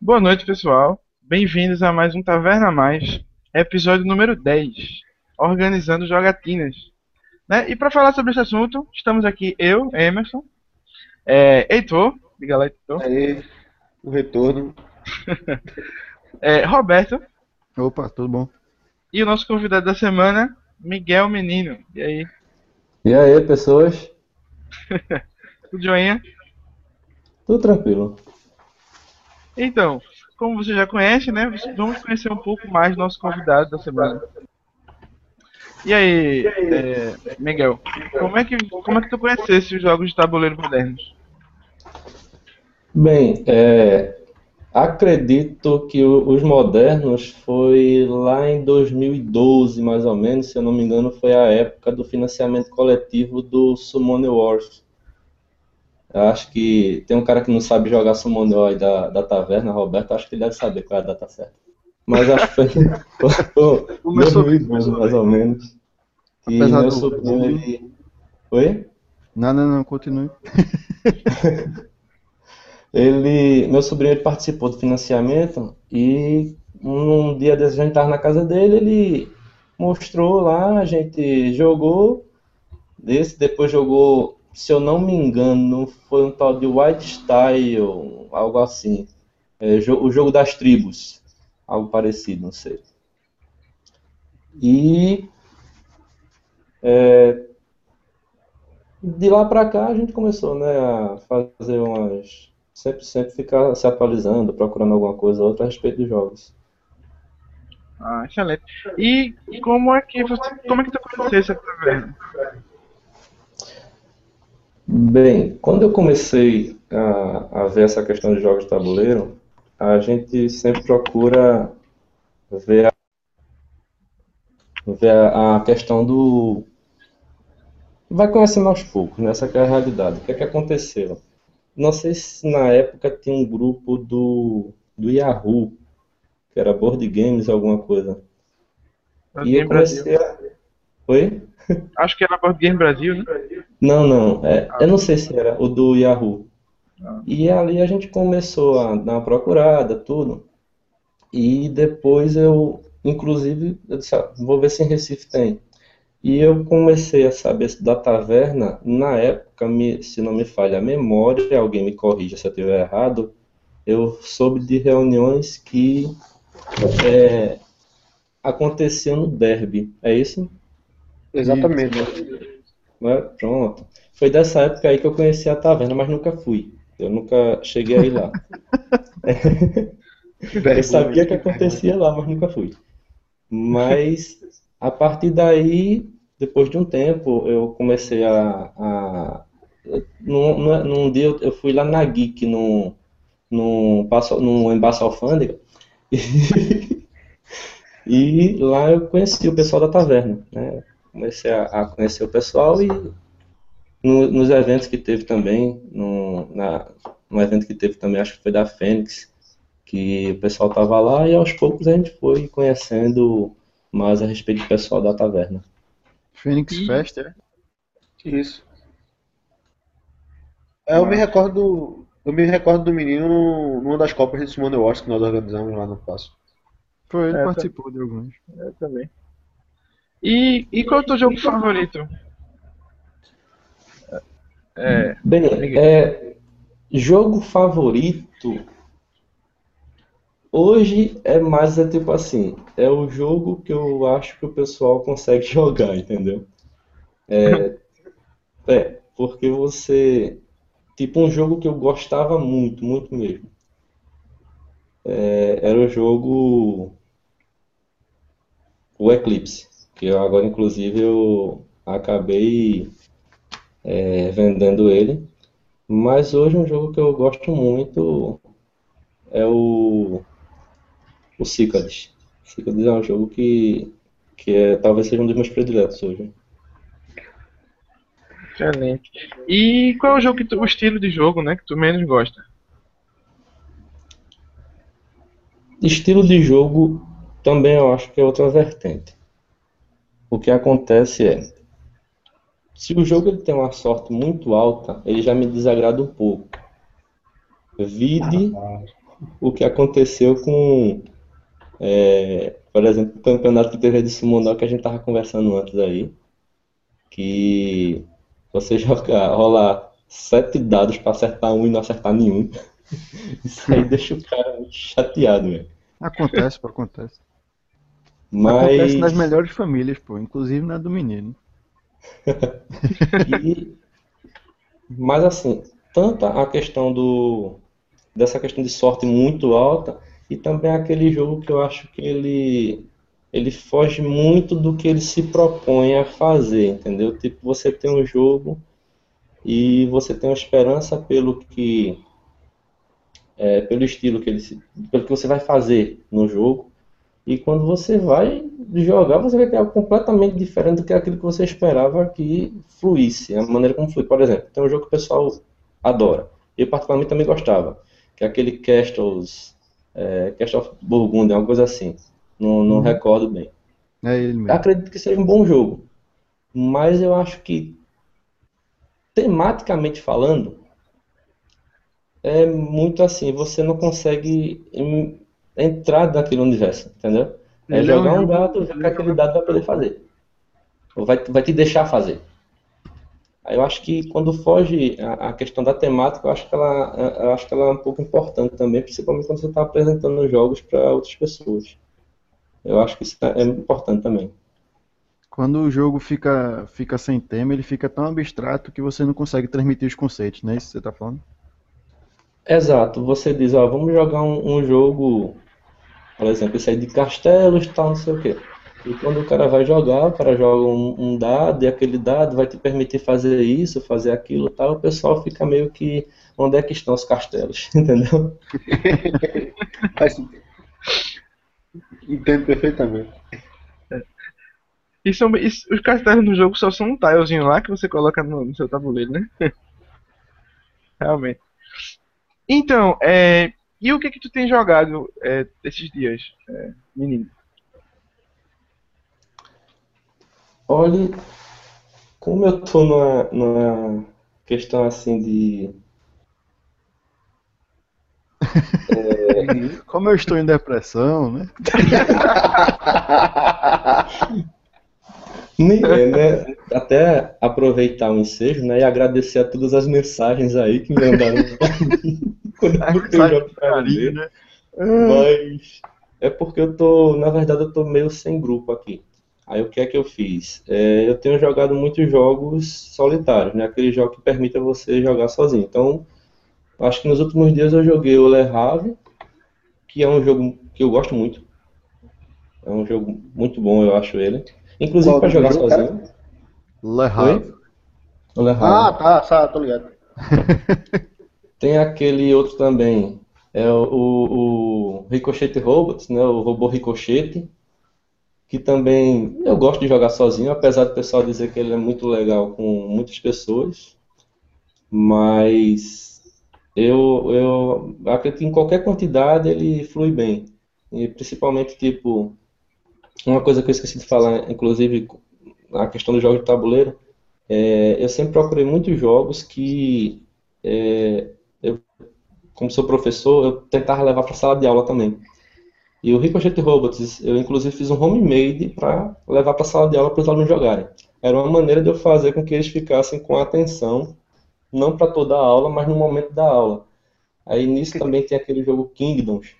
Boa noite, pessoal. Bem-vindos a mais um Taverna Mais, episódio número 10, organizando jogatinas. Né? E para falar sobre esse assunto, estamos aqui eu, Emerson, é, Heitor, diga lá, Heitor. Aí, o retorno. é, Roberto. Opa, tudo bom? E o nosso convidado da semana, Miguel Menino. E aí? E aí, pessoas? Tudo joinha? Tudo tranquilo. Então, como você já conhece, né? Vamos conhecer um pouco mais do nosso convidado da semana. E aí, é, Miguel, como é que como é que tu conhecesse os jogos de tabuleiro modernos? Bem, é, acredito que os modernos foi lá em 2012, mais ou menos, se eu não me engano, foi a época do financiamento coletivo do Summon Wars. Eu acho que tem um cara que não sabe jogar Summon aí da, da taverna, Roberto, acho que ele deve saber qual é a data certa. Mas acho que foi, foi 2012, mais ou menos. E Apesar meu sobrinho, ele... Oi? Não, não, não, continue. Ele, meu sobrinho ele participou do financiamento e um dia desses a gente estava na casa dele, ele mostrou lá, a gente jogou, desse, depois jogou, se eu não me engano, foi um tal de White Style, algo assim. É, o jogo das tribos, algo parecido, não sei. E é, de lá pra cá a gente começou, né, a fazer umas sempre sempre ficar se atualizando, procurando alguma coisa ou outra a respeito dos jogos. Ah, excelente. E como é que você, como é que tu conheceu essa? Bem, quando eu comecei a, a ver essa questão de jogos de tabuleiro, a gente sempre procura ver a, ver a, a questão do. Vai conhecendo aos poucos, né? Essa que é a realidade. O que é que aconteceu? Não sei se na época tinha um grupo do, do Yahoo, que era Board Games alguma coisa. E eu Brasil. comecei a. Oi? Acho que era Board Game Brasil, né? Não, não. É, eu não sei se era o do Yahoo. E ali a gente começou a dar uma procurada, tudo. E depois eu, inclusive, eu disse, ah, vou ver se em Recife tem. E eu comecei a saber da taverna, na época, me- se não me falha a memória, alguém me corrija se eu estiver errado, eu soube de reuniões que é, aconteciam no derby. É isso? Exatamente. Né? Pronto. Foi dessa época aí que eu conheci a taverna, mas nunca fui. Eu nunca cheguei aí lá. Eu sabia que acontecia lá, mas nunca fui. Mas a partir daí, depois de um tempo, eu comecei a. a num, num- dia eu- fui lá na Geek, num, num, num embaixo alfândega, e, e lá eu conheci o pessoal da taverna. Né? Comecei a, a conhecer o pessoal e no- nos eventos que teve também, no, na, no evento que teve também, acho que foi da Fênix, que o pessoal tava lá e aos poucos a gente foi conhecendo mais a respeito do pessoal da taverna. Phoenix Ih. Fest, é? Isso. É, eu me recordo. Eu me recordo do menino no- numa das Copas de Summon Wars que nós organizamos lá no Passo. Foi, ele É, tá. participou de alguns. Eu também. E, e qual é o teu jogo favorito? É, Bem, Miguel. é, jogo favorito hoje é mais é tipo assim, é o jogo que eu acho que o pessoal consegue jogar, entendeu? É, é, porque você, tipo um jogo que eu gostava muito, muito mesmo, é, era o jogo o Eclipse, que eu agora inclusive eu acabei é, vendendo ele. Mas hoje um jogo que eu gosto muito é o, o Cicades. Cicades é um jogo que, que é, talvez seja um dos meus prediletos hoje. excelente. E qual é o jogo que tu, o estilo de jogo, né, que tu menos gosta? Estilo de jogo também eu acho que é outra vertente. O que acontece é, se o jogo ele tem uma sorte muito alta, ele já me desagrada um pouco. Vide o que aconteceu com, é, por exemplo, o campeonato que teve de Sumonó que a gente tava conversando antes aí, que você jogar, rolar sete dados para acertar um e não acertar nenhum. Isso aí deixa o cara muito chateado, velho. Acontece, pô, acontece. Acontece nas Mas melhores famílias, pô, inclusive na do menino. E- mas assim, tanto a questão do dessa questão de sorte muito alta e também aquele jogo que eu acho que ele ele foge muito do que ele se propõe a fazer, entendeu? Tipo, você tem um jogo e você tem uma esperança pelo que é, pelo estilo que ele se, pelo que você vai fazer no jogo e quando você vai jogar, você vai ter algo completamente diferente do que aquilo que você esperava que fluísse, a maneira como flui. Por exemplo, tem um jogo que o pessoal adora. Eu particularmente também gostava, que é aquele Castles, é, Castle of Burgundy, uma coisa assim. Não, não recordo bem. É ele Eu mesmo. acredito que seja um bom jogo, mas eu acho que tematicamente falando, é muito assim, você não consegue entrar naquele universo, entendeu? É Ele é um jogar um dado, ver o que aquele dado vai poder fazer. Ou vai, vai te deixar fazer. Aí eu acho que quando foge a, a questão da temática, eu acho que ela, eu acho que ela é um pouco importante também, principalmente quando você está apresentando os jogos para outras pessoas. Eu acho que isso é importante também. Quando o jogo fica, fica sem tema, ele fica tão abstrato que você não consegue transmitir os conceitos, não é isso que você tá falando? Exato, você diz, ó, vamos jogar um, um jogo, por exemplo, esse aí de castelos, tal, não sei o quê. E quando o cara vai jogar, o cara joga um, um dado e aquele dado vai te permitir fazer isso, fazer aquilo, tal, o pessoal fica meio que, onde é que estão os castelos, entendeu? Entendo perfeitamente. E são, e os castelos no jogo só são um tilezinho lá que você coloca no, no seu tabuleiro, né? Realmente. Então, é, e o que que tu tem jogado é, esses dias, é, menino? Olhe, como eu tô numa, numa questão assim de. Como eu estou em depressão, né? Nem- é, né, Até aproveitar o ensejo, né, e agradecer a todas as mensagens aí que me mandaram quando eu Carinho, né? Mas é porque eu tô, na verdade, eu tô meio sem grupo aqui. Aí o que é que eu fiz? É, eu tenho jogado muitos jogos solitários, né? Aquele jogo que permite você jogar sozinho. Então, acho que nos últimos dias eu joguei o Le Havre, que é um jogo que eu gosto muito. É um jogo muito bom, eu acho ele. Inclusive Qual para jogar jogo, cara? sozinho. Le Havre. Le Havre. Ah, tá, tá, tô ligado. Tem aquele outro também, é o, o, Ricochet Robots, né? O robô Ricochet, que também eu gosto de jogar sozinho, apesar do pessoal dizer que ele é muito legal com muitas pessoas, mas eu, eu acredito que em qualquer quantidade ele flui bem. E principalmente, tipo, uma coisa que eu esqueci de falar, inclusive, a questão do jogo de tabuleiro, é, eu sempre procurei muitos jogos que é, como sou professor, eu tentava levar para a sala de aula também. E o Ricochet Robots, eu inclusive fiz um homemade para levar para a sala de aula para os alunos jogarem. Era uma maneira de eu fazer com que eles ficassem com atenção, não para toda a aula, mas no momento da aula. Aí nisso também tem aquele jogo Kingdoms,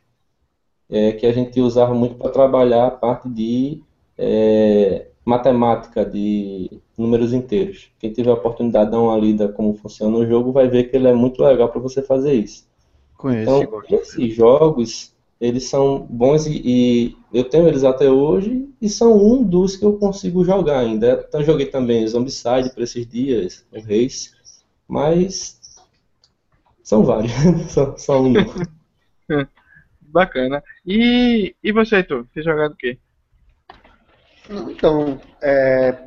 é, que a gente usava muito para trabalhar a parte de é, matemática, de números inteiros. Quem tiver a oportunidade de dar uma lida como funciona o jogo, vai ver que ele é muito legal para você fazer isso. Conheço. Então, esses jogos, eles são bons e, e eu tenho eles até hoje e são um dos que eu consigo jogar ainda. Então, joguei também Zombicide para esses dias, o Race, mas são vários, só, só um não. Bacana. E, e você, Heitor? Tem jogado o quê? Então, é,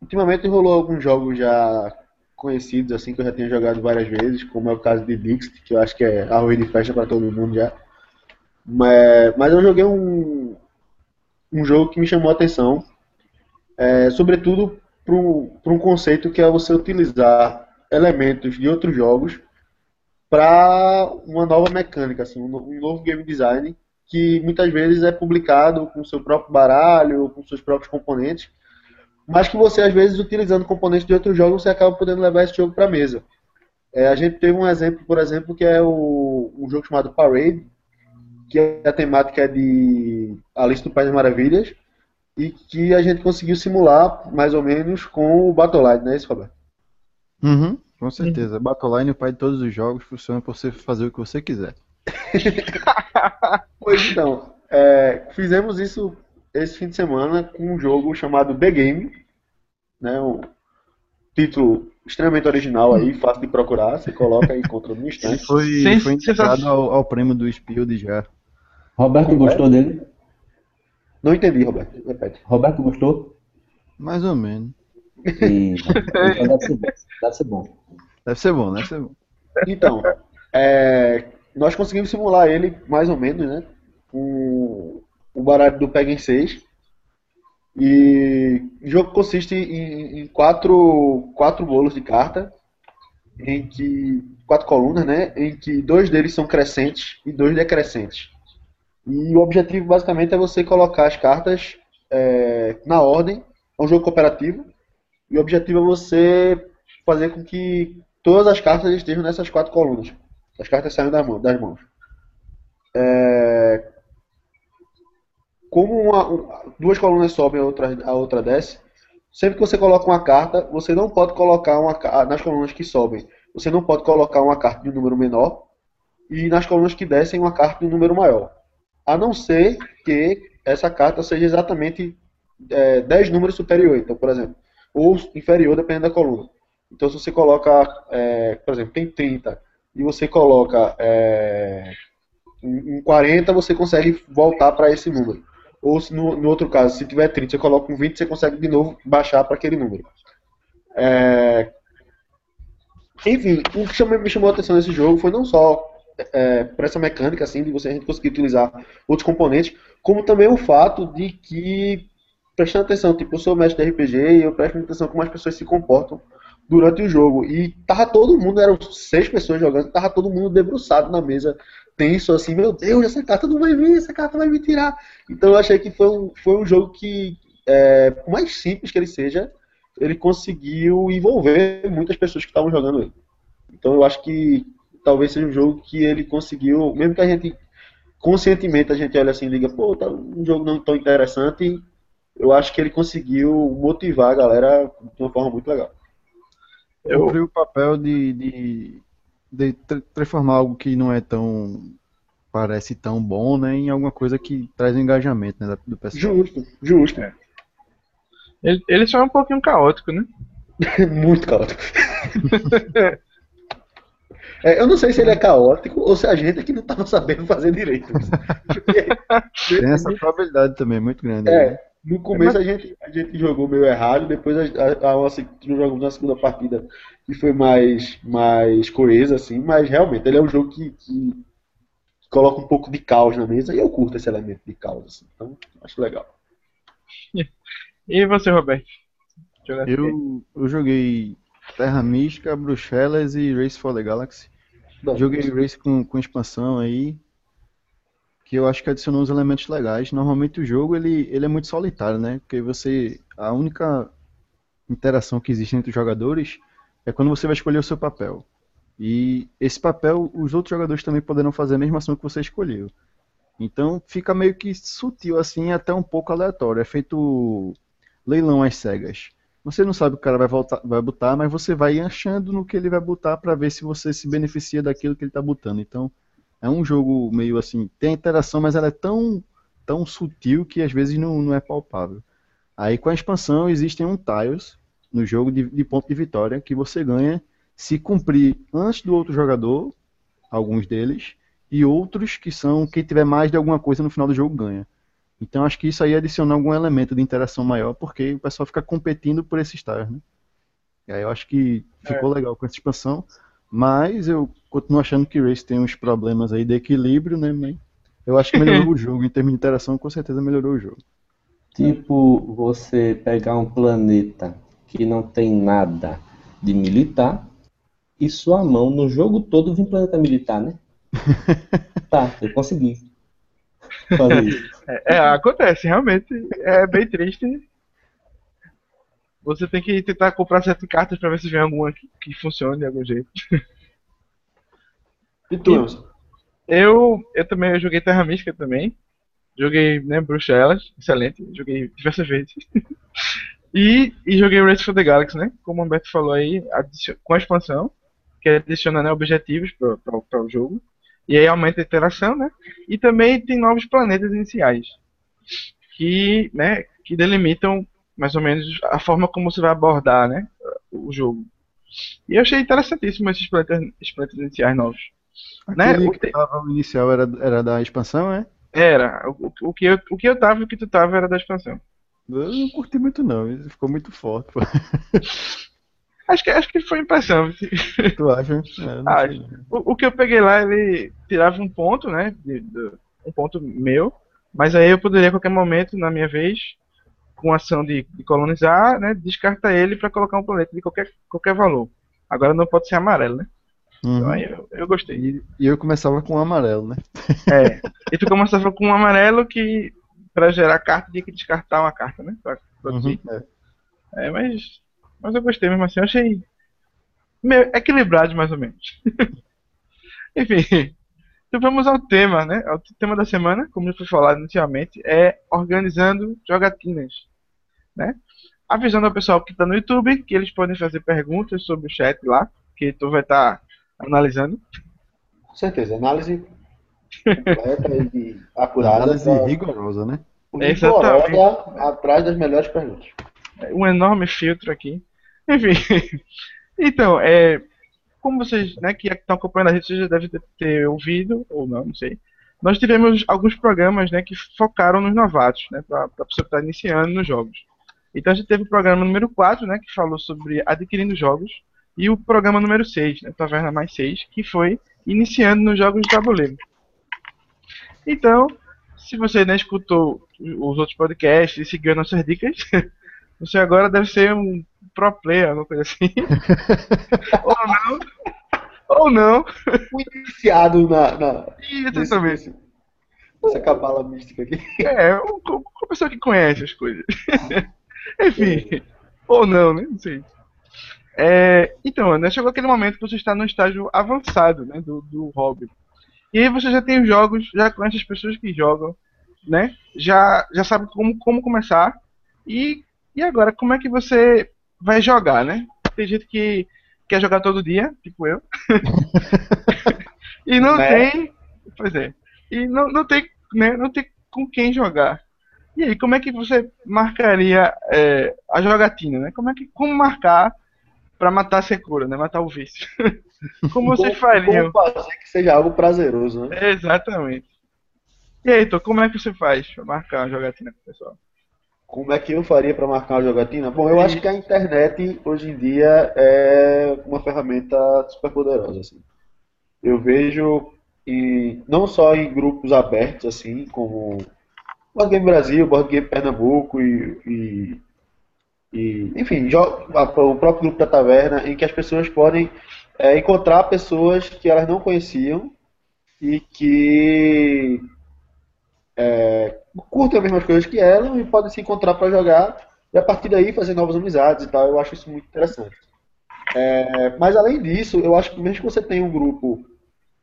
ultimamente rolou alguns jogos já conhecidos, assim, que eu já tenho jogado várias vezes, como é o caso de Dixit, que eu acho que é arroz de festa para todo mundo já. Mas, mas eu joguei um, um jogo que me chamou a atenção, é, sobretudo para um conceito que é você utilizar elementos de outros jogos para uma nova mecânica, assim, um um novo game design que muitas vezes é publicado com seu próprio baralho, com seus próprios componentes, mas que você às vezes utilizando componentes de outros jogos você acaba podendo levar esse jogo para mesa. É, a gente teve um exemplo, por exemplo, que é o, um jogo chamado Parade, que a temática é de Alice no País das Maravilhas, e que a gente conseguiu simular mais ou menos com o Battleline, não é isso, Roberto? Uhum, com certeza. Battleline, o pai de todos os jogos, funciona pra você fazer o que você quiser. Pois então, é, fizemos isso esse fim de semana com um jogo chamado The Game, né, um título extremamente original aí, fácil de procurar, você coloca e encontra no instante. foi, foi indicado ao, ao prêmio do Spield já. Roberto gostou dele? Não entendi, Roberto, repete. Roberto gostou? Mais ou menos. E... Então deve ser bom. Deve ser bom. Deve ser bom, deve ser bom. Então, é, nós conseguimos simular ele mais ou menos, né? Com o baralho do Pega em 6. E o jogo consiste em, em quatro, quatro bolos de carta, em que. quatro colunas, né? Em que dois deles são crescentes e dois decrescentes. E o objetivo basicamente é você colocar as cartas é, na ordem. É um jogo cooperativo. E o objetivo é você fazer com que todas as cartas estejam nessas quatro colunas. As cartas saem das mãos. É, Como uma- um- duas colunas sobem a outra, a outra desce, sempre que você coloca uma carta, você não pode colocar uma nas colunas que sobem, você não pode colocar uma carta de um número menor e nas colunas que descem uma carta de um número maior. A não ser que essa carta seja exatamente é, 10 números superior, então, por exemplo, ou inferior, dependendo da coluna. Então, se você coloca, é, por exemplo, tem 30 e você coloca é, em 40, você consegue voltar para esse número. Ou no, no outro caso, se tiver 30, você coloca um 20, você consegue de novo baixar para aquele número. É, enfim, o que chamou- me chamou a atenção nesse jogo foi não só é, por essa mecânica assim, de você a gente conseguir utilizar outros componentes, como também o fato de que, prestando atenção, tipo, eu sou mestre de RPG e eu presto atenção como as pessoas se comportam durante o jogo. E tava todo mundo, eram seis pessoas jogando, tava todo mundo debruçado na mesa, tenso assim, meu Deus, essa carta não vai vir, essa carta vai me tirar. Então eu achei que foi um, foi um jogo que, é, por mais simples que ele seja, ele conseguiu envolver muitas pessoas que estavam jogando ele. Então eu acho que talvez seja um jogo que ele conseguiu, mesmo que a gente conscientemente a gente olha assim e diga, pô, tá um jogo não tão interessante, eu acho que ele conseguiu motivar a galera de uma forma muito legal. Eu- Cumpriu o papel de, de, de tra- transformar algo que não é tão. parece tão bom, né, em alguma coisa que traz engajamento né, do pessoal. Justo, justo. Ele, ele só é um pouquinho caótico, né? Muito caótico. É, eu não sei se ele é caótico ou se a gente é que não estava sabendo fazer direito. Tem essa probabilidade também, muito grande. né? É, no começo a gente, a gente jogou meio errado, depois a, a, a nossa, jogamos na segunda partida que foi mais, mais coesa, assim, mas realmente ele é um jogo que, que coloca um pouco de caos na mesa e eu curto esse elemento de caos, assim, então acho legal. E você, Roberto? Jogasse quê? Eu, eu joguei Terra Mística, Bruxelas e Race for the Galaxy. Bom, Joguei Race com, com expansão aí, que eu acho que adicionou uns elementos legais. Normalmente o jogo ele, ele é muito solitário, né? Porque você. A única interação que existe entre os jogadores é quando você vai escolher o seu papel. E esse papel os outros jogadores também poderão fazer a mesma ação que você escolheu. Então fica meio que sutil assim, até um pouco aleatório. É feito leilão às cegas. Você não sabe o que o cara vai, voltar, vai botar, mas você vai achando no que ele vai botar para ver se você se beneficia daquilo que ele está botando. Então, é um jogo meio assim, tem interação, mas ela é tão, tão sutil que às vezes não, não é palpável. Aí com a expansão existem um tiles no jogo de, de ponto de vitória que você ganha se cumprir antes do outro jogador, alguns deles, e outros que são quem tiver mais de alguma coisa no final do jogo ganha. Então acho que isso aí adiciona algum elemento de interação maior, porque o pessoal fica competindo por esses tiles, né? E aí eu acho que ficou legal com essa expansão, mas eu continuo achando que Race tem uns problemas aí de equilíbrio, né? Mas eu acho que melhorou o jogo, em termos de interação, com certeza melhorou o jogo. Tipo, você pegar um planeta que não tem nada de militar e sua mão no jogo todo vir planeta militar, né? tá, eu consegui. Fazer isso. É, é, acontece, realmente. É bem triste. Você tem que tentar comprar sete cartas pra ver se vem alguma que, que funcione de algum jeito. E tu? Eu, eu também eu joguei Terra Mística também. Joguei, né, Bruxelas, excelente. Joguei diversas vezes. e, e joguei Race for the Galaxy, né? Como o Humberto falou aí, com a expansão, que adiciona né, objetivos para o jogo. E aí aumenta a interação, né? E também tem novos planetas iniciais. Que, né, que delimitam mais ou menos a forma como você vai abordar, né? O jogo. E eu achei interessantíssimo esses planetas, esses planetas iniciais novos. Né? Aquele O que te- tava o inicial era, era da expansão, é? Era. O, o- que eu, o que eu tava e o que tu tava era da expansão. Eu não curti muito não, ficou muito forte. pô. Acho que, acho que foi impressão. Tu acha? É. O, o que eu peguei lá, ele tirava um ponto, né? de- do- um ponto meu. Mas aí eu poderia, a qualquer momento, na minha vez, com ação de, de colonizar, né? Descartar ele para colocar um planeta de qualquer, qualquer valor. Agora não pode ser amarelo, né? Uhum. aí eu, eu gostei. E, e eu começava com o amarelo, né? É. E tu começava com um amarelo que, para gerar carta, tinha que descartar uma carta, né? Pra produzir. Uhum, é. É, mas, mas eu gostei mesmo assim. Eu achei meio equilibrado, mais ou menos. Enfim, então vamos ao tema, né? O tema da semana, como já foi falado inicialmente, é organizando jogatinas, né? Avisando ao pessoal que está no YouTube que eles podem fazer perguntas sobre o chat lá, que tu vai estar analisando. Com certeza. Análise completa e acurada. Análise pra- rigorosa, né? Exatamente. rigorosa atrás das melhores perguntas. um enorme filtro aqui. Enfim. Então, é, como vocês né, que estão acompanhando a gente, vocês já devem ter, ter ouvido, ou não, não sei. Nós tivemos alguns programas né, que focaram nos novatos, né, para a pessoa que está iniciando nos jogos. Então a gente teve o programa número 4, né, que falou sobre adquirindo jogos, e o programa número 6, né, Taverna Mais 6, que foi iniciando nos jogos de tabuleiro. Então, se você não escutou os outros podcasts e seguiu nossas dicas, você agora deve ser um pro player, alguma coisa assim. ou não. Ou não. Fui iniciado na, na, E nesse- nesse- nessa cabala mística aqui. É, um- com com a pessoa que conhece as coisas. Enfim. Ou não, né? Não sei. É, então, né, chegou aquele momento que você está no estágio avançado né, do, do hobby. E aí você já tem os jogos, já conhece as pessoas que jogam, né? Já, já sabe como, como começar. E, e agora, como é que você vai jogar, né? Tem gente que quer jogar todo dia, tipo eu. e não Né? tem. Pois é. E não, não tem, né, não tem com quem jogar. E aí, como é que você marcaria é, a jogatina, né? Como é que como marcar pra matar a secura, né? Matar o vício? como vocês fariam? Como fazer que seja algo prazeroso, né? Exatamente. E aí, Heitor, como é que você faz pra marcar a jogatina com o pessoal? Como é que eu faria para marcar uma jogatina? Bom, eu acho que a internet hoje em dia é uma ferramenta super poderosa, assim. Eu vejo em, não só em grupos abertos, assim, como Board Game Brasil, Board Game Pernambuco e, e, e, enfim, o próprio grupo da taverna, em que as pessoas podem é, encontrar pessoas que elas não conheciam e que é, curtem as mesmas coisas que elas e podem se encontrar para jogar e a partir daí fazer novas amizades e tal. Eu acho isso muito interessante. É, mas além disso, eu acho que mesmo que você tenha um grupo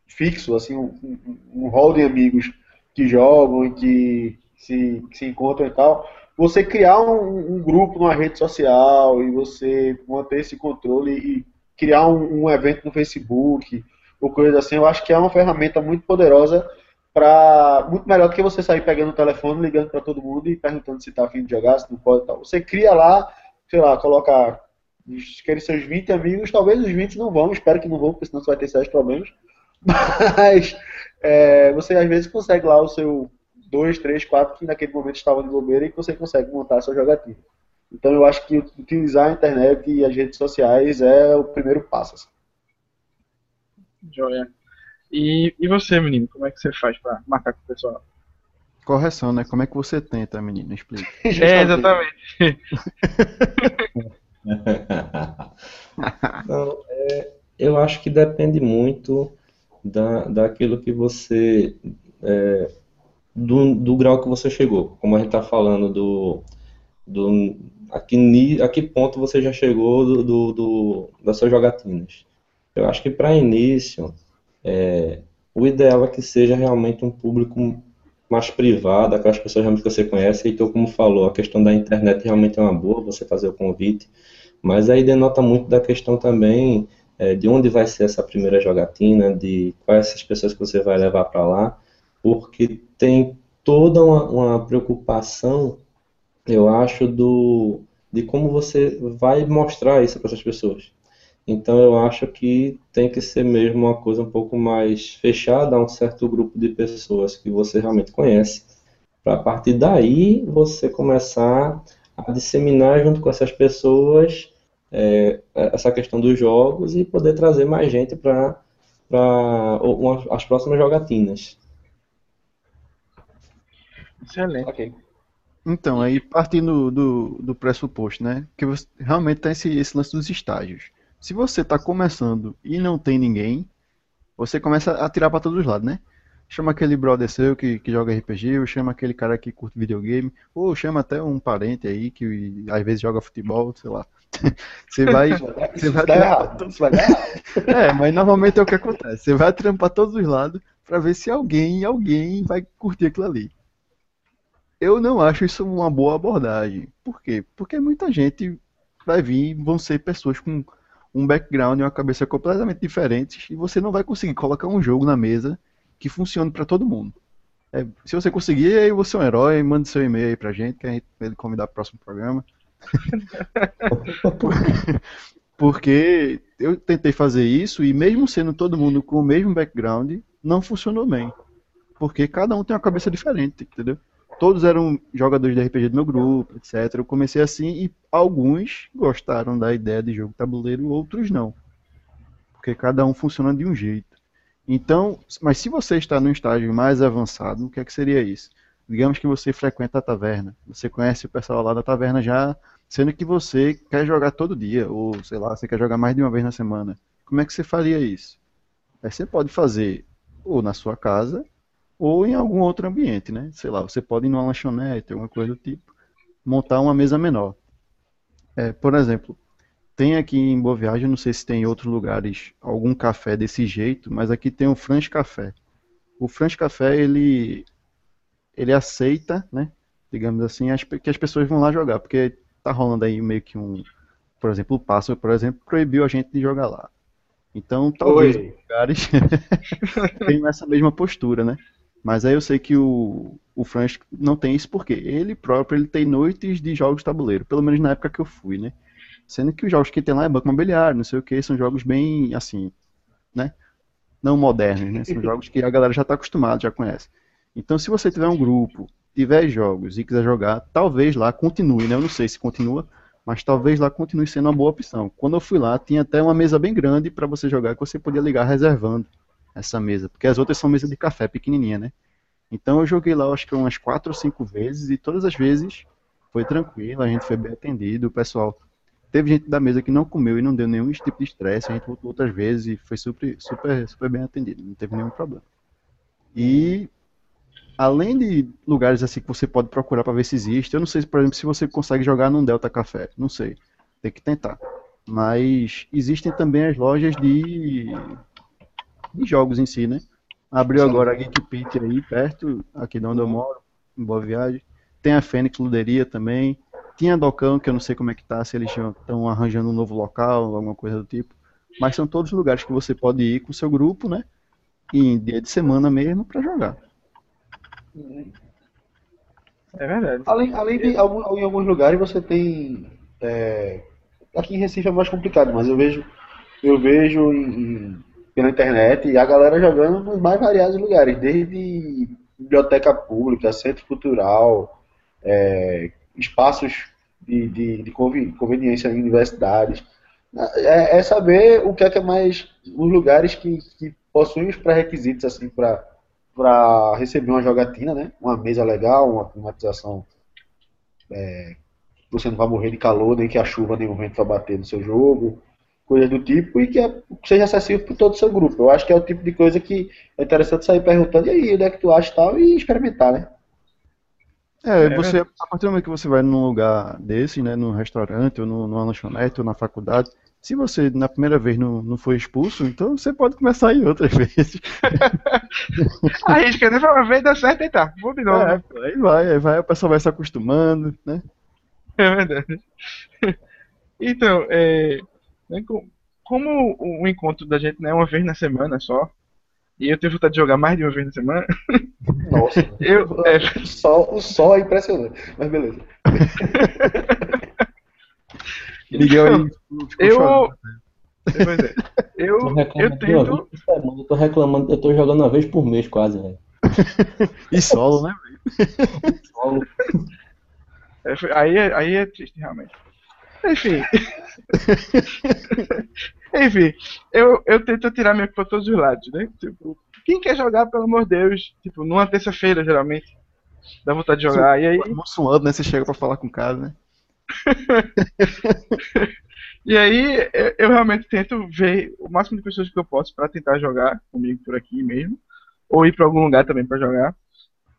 fixo, assim, um, um, um hall de amigos que jogam e que se, que se encontram e tal, você criar um, um grupo numa rede social e você manter esse controle e criar um, um evento no Facebook ou coisa assim, eu acho que é uma ferramenta muito poderosa para muito melhor do que você sair pegando o telefone, ligando para todo mundo e perguntando se está afim de jogar, se não pode tal. Você cria lá, sei lá, coloca querem seus 20 amigos, talvez os 20 não vão, espero que não vão, porque senão você vai ter sérios problemas. Mas é, você às vezes consegue lá o seu 2, 3, 4 que naquele momento estavam de bobeira e que você consegue montar a sua jogatina. Então eu acho que utilizar a internet e as redes sociais é o primeiro passo. assim. Joia. E, e você, menino, como é que você faz pra marcar com o pessoal? Correção, né? Como é que você tenta, menino? Explica. É, exatamente. Não, é, eu acho que depende muito da, daquilo que você. É, do, do grau que você chegou. Como a gente está falando do. do a, que, a que ponto você já chegou do, do, do das suas jogatinas. Eu acho que para início, é, o ideal é que seja realmente um público mais privado, aquelas pessoas realmente que você conhece. Então, como falou, a questão da internet realmente é uma boa, você fazer o convite. Mas aí denota muito da questão também é, de onde vai ser essa primeira jogatina, de quais essas pessoas que você vai levar para lá, porque tem toda uma, uma, preocupação, eu acho, do, de como você vai mostrar isso para essas pessoas. Então eu acho que tem que ser mesmo uma coisa um pouco mais fechada a um certo grupo de pessoas que você realmente conhece, para a partir daí você começar a disseminar junto com essas pessoas é, essa questão dos jogos e poder trazer mais gente para as próximas jogatinas. Excelente. Okay. Então, aí partindo do, do pressuposto, né? Que você, realmente tem esse, esse lance dos estágios. Se você está começando e não tem ninguém, você começa a tirar para todos os lados, né? chama aquele brother seu que, que joga RPG, ou chama aquele cara que curte videogame, ou chama até um parente aí que às vezes joga futebol, sei lá. Você vai. você vai errado, isso vai dar errado. É, mas normalmente é o que acontece. Você vai trampar todos os lados para ver se alguém, alguém vai curtir aquilo ali. Eu não acho isso uma boa abordagem. Por quê? Porque muita gente vai vir, vão ser pessoas com um background e uma cabeça completamente diferentes, e você não vai conseguir colocar um jogo na mesa que funcione para todo mundo. É, se você conseguir, aí você é um herói, manda seu e-mail aí pra gente, que a gente vai convidar pro próximo programa. Porque eu tentei fazer isso e mesmo sendo todo mundo com o mesmo background, não funcionou bem. Porque cada um tem uma cabeça diferente, entendeu? Todos eram jogadores de RPG do meu grupo, etc. Eu comecei assim e alguns gostaram da ideia de jogo tabuleiro, outros não. Porque cada um funciona de um jeito. Então, mas se você está num estágio mais avançado, o que é que seria isso? Digamos que você frequenta a taverna, você conhece o pessoal lá da taverna já, sendo que você quer jogar todo dia, ou sei lá, você quer jogar mais de uma vez na semana. Como é que você faria isso? Aí você pode fazer ou na sua casa, ou em algum outro ambiente, né? Sei lá, você pode ir numa lanchonete, alguma coisa do tipo, montar uma mesa menor. É, por exemplo, tem aqui em Boa Viagem, não sei se tem em outros lugares algum café desse jeito, mas aqui tem o France Café. O France Café, ele, ele aceita, né, digamos assim, as, que as pessoas vão lá jogar, porque tá rolando aí meio que um, por exemplo, o Pássaro, por exemplo, proibiu a gente de jogar lá. Então, talvez Oi. lugares tenham essa mesma postura, né? Mas aí eu sei que o, o France não tem isso porque ele próprio ele tem noites de jogos de tabuleiro, pelo menos na época que eu fui, né? Sendo que os jogos que tem lá é banco imobiliário, não sei o que, são jogos bem, assim, né? Não modernos, né? São jogos que a galera já está acostumada, já conhece. Então, se você tiver um grupo, tiver jogos e quiser jogar, talvez lá continue, né? Eu não sei se continua, mas talvez lá continue sendo uma boa opção. Quando eu fui lá, tinha até uma mesa bem grande para você jogar, que você podia ligar reservando essa mesa, porque as outras são mesas de café pequenininha, né? Então eu joguei lá, acho que umas quatro ou cinco vezes e todas as vezes foi tranquilo, a gente foi bem atendido, o pessoal Teve gente da mesa que não comeu e não deu nenhum tipo de estresse. A gente voltou outras vezes e foi super, super, super bem atendido. Não teve nenhum problema. E além de lugares assim que você pode procurar para ver se existe, eu não sei, por exemplo, se você consegue jogar num Delta Café. Não sei. Tem que tentar. Mas existem também as lojas de, de jogos em si, né? Abriu Sim. agora a Geek Pit aí, perto, aqui de onde eu moro, em Boa Viagem. Tem a Fênix Luderia também. Tinha Docão, que eu não sei como é que tá, se eles estão arranjando um novo local, alguma coisa do tipo. Mas são todos lugares que você pode ir com o seu grupo, né? em dia de semana mesmo para jogar. É verdade. Além, além de algum, em alguns lugares você tem. É, aqui em Recife é mais complicado, mas eu vejo, eu vejo em, em, pela internet a galera jogando nos mais variados lugares, desde biblioteca pública, centro cultural, é, espaços de, de, de conveniência em universidades. É, é, saber o que é que é mais os lugares que, que possuem os pré-requisitos assim para para receber uma jogatina, né? Uma mesa legal, uma climatização é, você não vai morrer de calor, nem que a chuva nem o vento vai bater no seu jogo. Coisas do tipo, e que é- seja acessível para todo o seu grupo. Eu acho que é o tipo de coisa que é interessante sair perguntando, e aí, onde é que tu acha e tal, e experimentar, né? É, É você, a partir do momento que você vai num lugar desse, né, num restaurante, ou num- numa lanchonete, ou na faculdade, se você na primeira vez não, não foi expulso, então você pode começar em outras vezes. Arrisca, né? Fala, vez deu certo e tá. Vou de novo. É, aí vai, aí vai, o pessoal vai se acostumando, né? É verdade. Então, é, né, co- como o encontro da gente né, é uma vez na semana só, e eu tenho vontade de jogar mais de uma vez na semana, Nossa, eu, é, o, sol, o sol é impressionante, mas beleza. Miguel aí ficou eu, chorando. pois é, eu, Tô eu tento, semana, eu tô reclamando, eu tô jogando uma vez por mês quase, velho. E solo, né? Solo. é, aí, é- aí é triste realmente. Enfim, enfim, eu, eu tento tirar minha para todos os lados, né? Tipo, quem quer jogar, pelo amor de Deus, tipo, numa terça-feira geralmente, dá vontade de jogar, e aí Mó suando, né? Você chega pra falar com o cara, né? E aí eu, eu realmente tento ver o máximo de pessoas que eu posso pra tentar jogar comigo por aqui mesmo, ou ir pra algum lugar também pra jogar.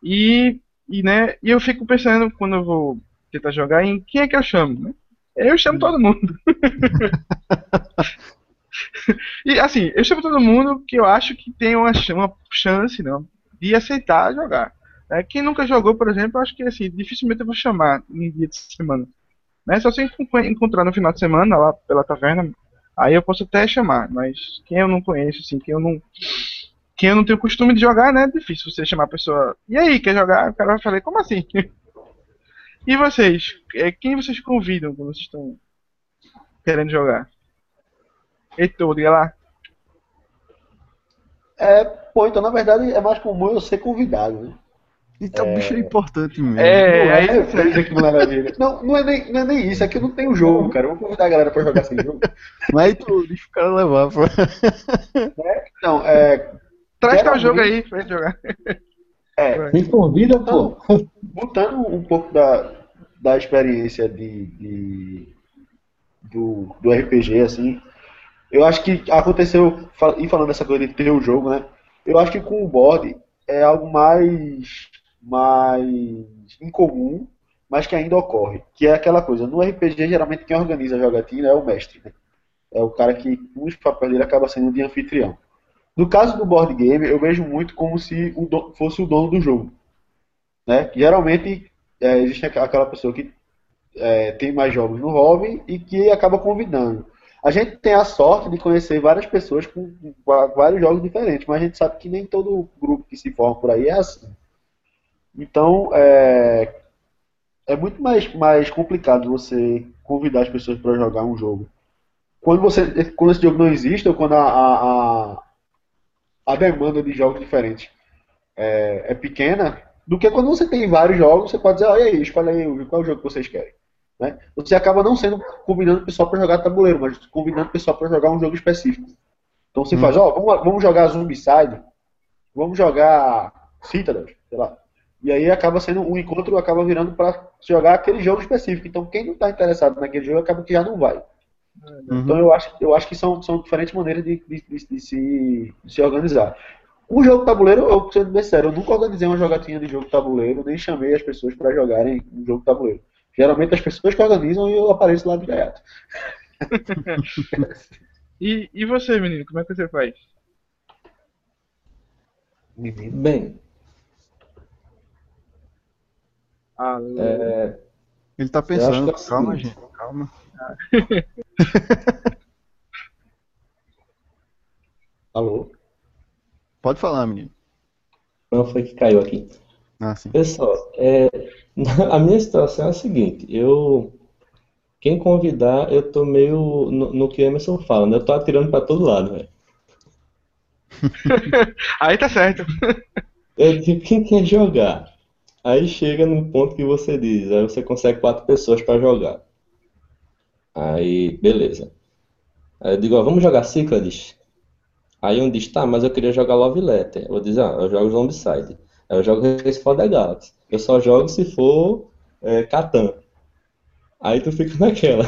E, e né, e eu fico pensando quando eu vou tentar jogar em quem é que eu chamo, né? Eu chamo todo mundo. e assim, eu chamo todo mundo que eu acho que tem uma, uma chance, não, de aceitar jogar. né? Quem nunca jogou, por exemplo, eu acho que assim, dificilmente eu vou chamar em dia de semana né? Só se encontrar no final de semana lá pela taverna, aí eu posso até chamar, mas quem eu não conheço, assim, quem eu não quem eu não tenho costume de jogar, né? É difícil você chamar a pessoa. E aí, quer jogar? O cara vai falar, como assim? E vocês? É, Quem vocês convidam quando vocês estão querendo jogar? Heitor, diga lá. É, pô, então na verdade é mais comum eu ser convidado, né? Então o bicho é importante mesmo. É, não aí é você dizer que não é maravilha. Não, não é, nem, não é nem isso, é que eu não tenho jogo, cara. Eu vou convidar a galera pra jogar sem jogo. Mas aí tu deixa o cara levar, pô. Não, é. Traz teu jogo aí pra gente jogar. É, Me convida, pô. Voltando um pouco da, da experiência de, de- do, do RPG, assim, eu acho que aconteceu, e falando dessa coisa de ter o jogo, né? Eu acho que com o board é algo mais, mais incomum, mas que ainda ocorre. Que é aquela coisa, no RPG, geralmente quem organiza a jogatina é o mestre, né? É o cara que, um dos papéis dele acaba sendo de anfitrião. No caso do board game, eu vejo muito como se o fosse o dono do jogo né? Geralmente é, existe aquela pessoa que é, tem mais jogos no hobby e que acaba convidando. A gente tem a sorte de conhecer várias pessoas com, vários jogos diferentes, mas a gente sabe que nem todo grupo que se forma por aí é assim. Então, é, é muito mais, mais complicado você convidar as pessoas para jogar um jogo. Quando, você, quando esse jogo não existe, ou quando a, a, a demanda de jogos diferentes é, é pequena, do que quando você tem vários jogos, você pode dizer, olha aí, escolhe aí qual é o jogo que vocês querem. Né? Você acaba não sendo convidando o pessoal para jogar tabuleiro, mas convidando o pessoal para jogar um jogo específico. Então você faz, ó, vamos, vamos jogar Zombicide, vamos jogar Citadel, sei lá. E aí acaba sendo um encontro, acaba virando para jogar aquele jogo específico. Então quem não está interessado naquele jogo acaba que já não vai. Então eu acho, eu acho que são, são diferentes maneiras de, de- de- de se, de se organizar. O jogo tabuleiro, eu sendo bem sério, eu nunca organizei uma jogatinha de jogo tabuleiro, nem chamei as pessoas para jogarem um jogo tabuleiro. Geralmente as pessoas que organizam e eu apareço lá de gaiato. E, e você, menino, como é que você faz? Bem, Ah, é, Ele tá pensando, é o calma, gente, calma. Alô? Pode falar, menino. não foi que caiu aqui. Ah, sim. Pessoal, é, a minha situação é a seguinte, eu quem convidar, eu tô meio no, no que o Emerson fala, né? Eu tô atirando pra todo lado, velho. Aí tá certo. Eu digo, quem quer jogar? Aí chega num ponto que você diz, aí você consegue quatro pessoas pra jogar. Aí, beleza. Aí eu digo, ó, vamos jogar Cyclades? Aí um diz, tá, mas eu queria jogar Love Letter. Eu diz, ah, eu jogo Zombicide. Aí eu jogo Race for the Galaxy. Eu só jogo se for é, Catan. Aí tu fica naquela.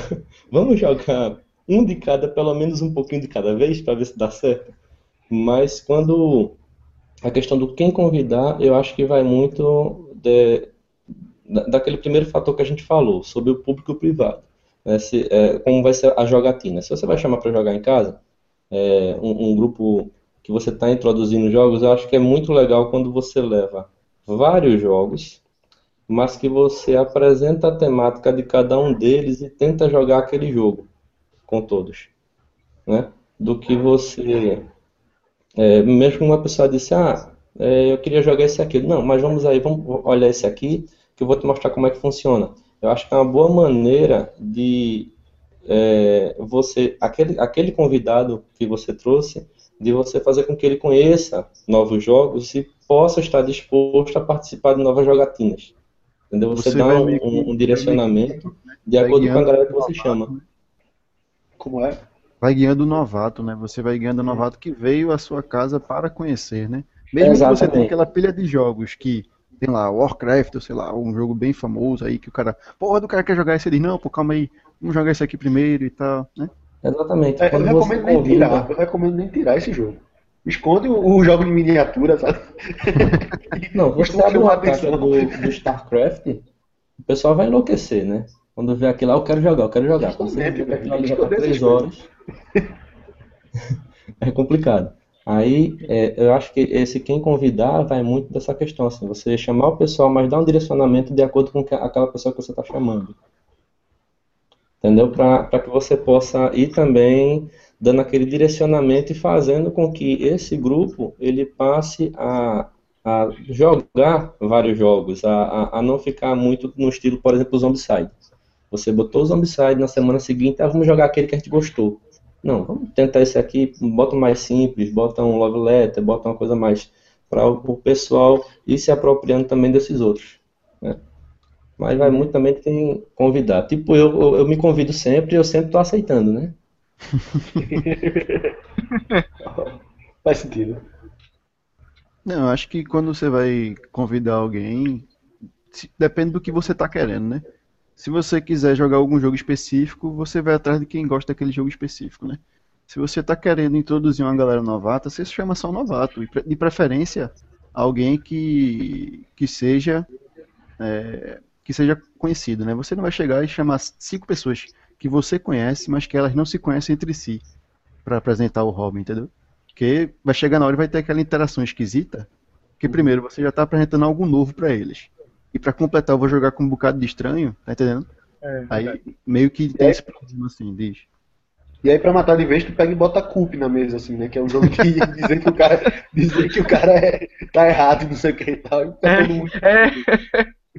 Vamos jogar um de cada, pelo menos um pouquinho de cada vez, para ver se dá certo. Mas quando a questão do quem convidar, eu acho que vai muito de, daquele primeiro fator que a gente falou, sobre o público privado. Né? Se, é, como vai ser a jogatina. Se você vai chamar para jogar em casa, é, um, um, grupo que você está introduzindo jogos, eu acho que é muito legal quando você leva vários jogos, mas que você apresenta a temática de cada um deles e tenta jogar aquele jogo com todos. Né? Do que você é, mesmo uma pessoa disse, ah, é, eu queria jogar esse aqui. Não, mas vamos aí, vamos olhar esse aqui, que eu vou te mostrar como é que funciona. Eu acho que é uma boa maneira de é, você, aquele, aquele convidado que você trouxe, de você fazer com que ele conheça novos jogos e possa estar disposto a participar de novas jogatinas. Entendeu? Você, você dá um, um, um, direcionamento de acordo com a galera que você chama. Como é? vai guiando o novato, né? Você vai guiando o novato que veio à sua casa para conhecer, né? Mesmo Exatamente. que você tenha aquela pilha de jogos que tem lá, Warcraft, ou sei lá, um jogo bem famoso aí que o cara, porra, do cara quer jogar esse, ele diz, não, pô, calma aí, vamos jogar esse aqui primeiro e tal, né? Exatamente. É, eu, recomendo nem tirar, eu recomendo nem tirar esse jogo. Esconde o, o jogo de miniatura, sabe? Não, você abre uma caixa do, do StarCraft, o pessoal vai enlouquecer, né? Quando vê aquilo lá, eu quero jogar, eu quero jogar. Quando você vê aquilo ali já tá três horas. é complicado. Aí, é, eu acho que esse quem convidar vai muito dessa questão, assim, você chamar o pessoal, mas dar um direcionamento de acordo com aquela pessoa que você está chamando. Entendeu? Para que você possa ir também dando aquele direcionamento e fazendo com que esse grupo ele passe a, a jogar vários jogos, a, a, a não ficar muito no estilo, por exemplo, Zombicide. Você botou o Zombicide na semana seguinte, ah, vamos jogar aquele que a gente gostou. Não, vamos tentar esse aqui, bota um mais simples, bota um love letter, bota uma coisa mais para o pessoal ir se apropriando também desses outros. Né? Mas vai muito também tem convidar. Tipo, eu, eu, eu me convido sempre e eu sempre estou aceitando, né? Faz sentido. Não, acho que quando você vai convidar alguém, depende do que você está querendo, né? Se você quiser jogar algum jogo específico, você vai atrás de quem gosta daquele jogo específico, né? Se você está querendo introduzir uma galera novata, você chama só novato. De preferência, alguém que, que seja é, que seja conhecido, né? Você não vai chegar e chamar cinco pessoas que você conhece, mas que elas não se conhecem entre si para apresentar o hobby, entendeu? Porque vai chegar na hora e vai ter aquela interação esquisita, que primeiro você já está apresentando algo novo para eles. E pra completar, eu vou jogar com um bocado de estranho, tá entendendo? É, aí verdade. meio que tem esse problema assim, diz. E aí pra matar de vez, tu pega e bota culp na mesa, assim, né? Que é um jogo que dizer que o cara, dizer que o cara é, tá errado, não sei o que e tal. tá é, mundo... é.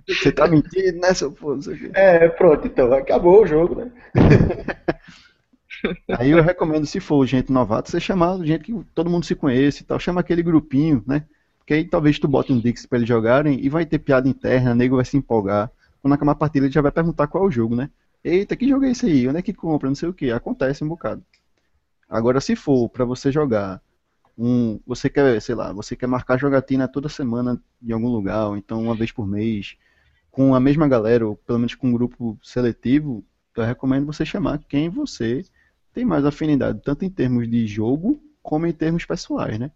Você tá mentindo, né, seu pô? É, pronto, então, acabou o jogo, né? Aí eu recomendo, se for gente novato, você chamar gente que todo mundo se conhece e tal. Chama aquele grupinho, né? Porque aí talvez tu bote um Dix pra eles jogarem e vai ter piada interna, nego vai se empolgar. Quando acabar a partida, ele já vai perguntar qual é o jogo, né? Eita, que jogo é esse aí? Onde é que compra? Não sei o que. Acontece um bocado. Agora, se for para você jogar um. Você quer, sei lá, você quer marcar jogatina toda semana em algum lugar, ou então uma vez por mês, com a mesma galera, ou pelo menos com um grupo seletivo, eu recomendo você chamar quem você tem mais afinidade, tanto em termos de jogo como em termos pessoais, né?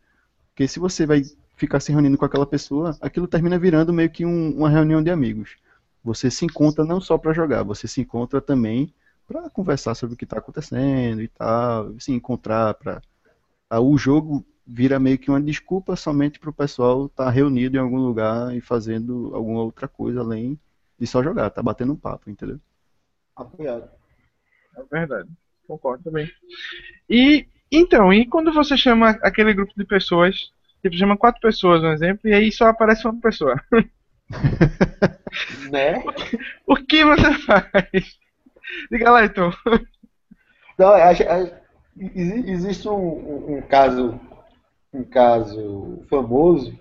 Porque se você vai ficar se reunindo com aquela pessoa, aquilo termina virando meio que um, uma reunião de amigos. Você se encontra não só para jogar, você se encontra também para conversar sobre o que está acontecendo e tal, se encontrar para o jogo vira meio que uma desculpa somente para o pessoal estar tá reunido em algum lugar e fazendo alguma outra coisa além de só jogar, tá batendo um papo, entendeu? Apoiado. É verdade, concordo também. E então, e quando você chama aquele grupo de pessoas Tipo, chama quatro pessoas, um exemplo, e aí só aparece uma pessoa. né? O que você faz? Diga lá, então. Não, a, a, existe um, um, caso um caso famoso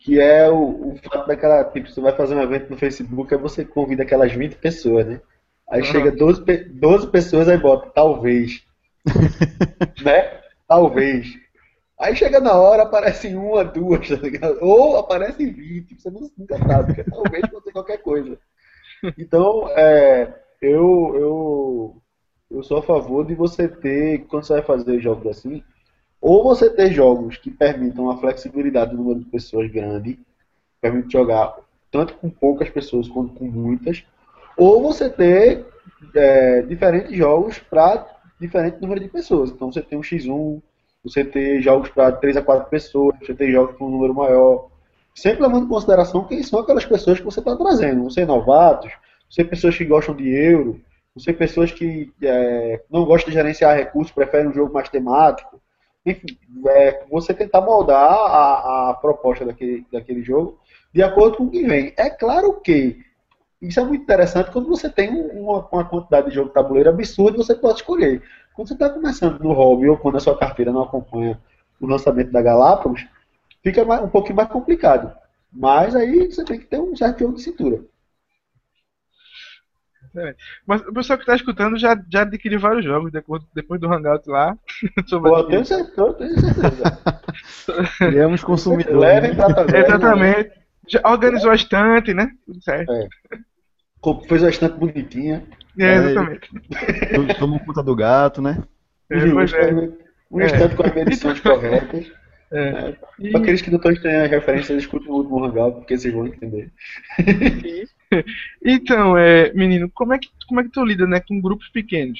que é o, o fato daquela, tipo, você vai fazer um evento no Facebook, aí você convida aquelas 20 pessoas, né? Aí uhum. chega 12, 12 pessoas, aí bota, talvez. né? Talvez. Aí chega na hora, aparecem uma, duas, tá ligado? Ou aparecem 20, você nunca sabe, porque talvez ser qualquer coisa. Então, é, eu, eu eu sou a favor de você ter, quando você vai fazer jogos assim, ou você ter jogos que permitam a flexibilidade do número de pessoas grande, permite jogar tanto com poucas pessoas quanto com muitas, ou você ter é, diferentes jogos para diferente número de pessoas. Então você tem um X1, você tem jogos para 3 a 4 pessoas, você tem jogos com um número maior. Sempre levando em consideração quem são aquelas pessoas que você está trazendo. Você novatos, você pessoas que gostam de euro, você pessoas que é, não gostam de gerenciar recursos, preferem um jogo mais temático. Enfim, é, você tentar moldar a, a proposta daquele, daquele jogo de acordo com o que vem. É claro que isso é muito interessante quando você tem uma, uma quantidade de jogo de tabuleiro absurda e você pode escolher. Quando você está começando no hobby ou quando a sua carteira não acompanha o lançamento da Galápagos, fica mais, um pouquinho mais complicado. Mas aí você tem que ter um certo jogo de cintura. É. Mas o pessoal que está escutando já, já adquiriu vários jogos depois, depois do Hangout lá. Pô, eu tenho certeza, tenho certeza. Criamos consumidores. Levem tabela, Exatamente. Já organizou a estante, né? Tudo certo. É. Fez a estante bonitinha. É, exatamente. Tomou conta do gato, né? É, pois é. Um estante com as medições corretas. É. É. Para aqueles que não estão entendendo as referências, escutem o último Hangout, porque vocês vão entender. Então, é, menino, como é que, como é que tu lida né, com grupos pequenos?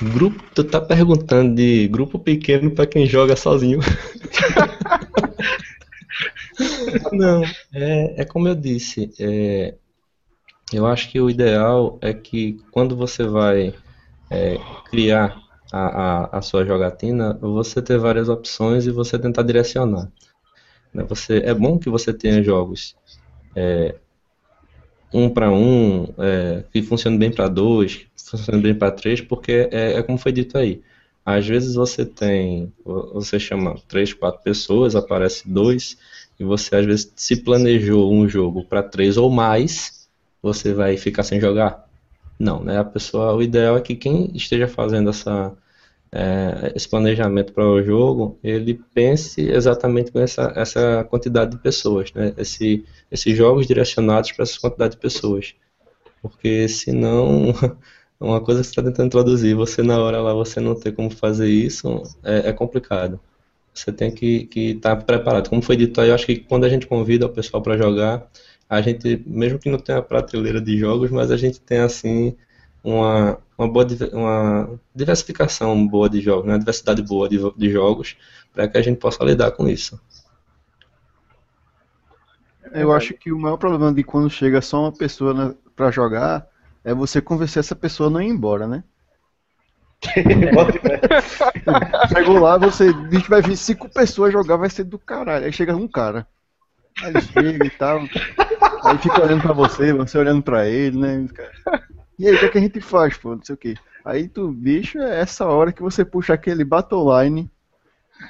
Grupo, tu tá perguntando de grupo pequeno pra quem joga sozinho. Não, é, é como eu disse, é, eu acho que o ideal é que quando você vai é, criar a, a, a sua jogatina, você ter várias opções e você tentar direcionar. né? Você, é bom que você tenha jogos é, um para um, é, que funcionem bem para dois, que funcionem bem para três, porque é, é como foi dito aí. Às vezes você tem, você chama três, quatro pessoas, aparece dois, e você às vezes se planejou um jogo para três ou mais, você vai ficar sem jogar? Não, né? A pessoa, o ideal é que quem esteja fazendo essa, é, esse planejamento para o jogo, ele pense exatamente com essa, essa quantidade de pessoas, né? Esse, esses jogos direcionados para essa quantidade de pessoas. Porque senão, uma coisa que você está tentando introduzir, você na hora lá você não ter como fazer isso, é, é complicado. Você tem que estar preparado. Como foi dito aí, eu acho que quando a gente convida o pessoal para jogar, a gente, mesmo que não tenha prateleira de jogos, mas a gente tem assim uma, uma boa uma diversificação boa de jogos, né? uma diversidade boa de, de jogos, para que a gente possa lidar com isso. Eu acho que o maior problema de quando chega só uma pessoa na, pra jogar é você convencer essa pessoa a não ir embora, né? Chegou lá, você diz que vai vir cinco pessoas jogar, vai ser do caralho. Aí chega um cara. Aí ele chega e tal. Aí fica olhando pra você, você olhando pra ele, né? E aí, o que, é que a gente faz, pô? Não sei o quê. Aí tu, bicho, é essa hora que você puxa aquele Battle Line,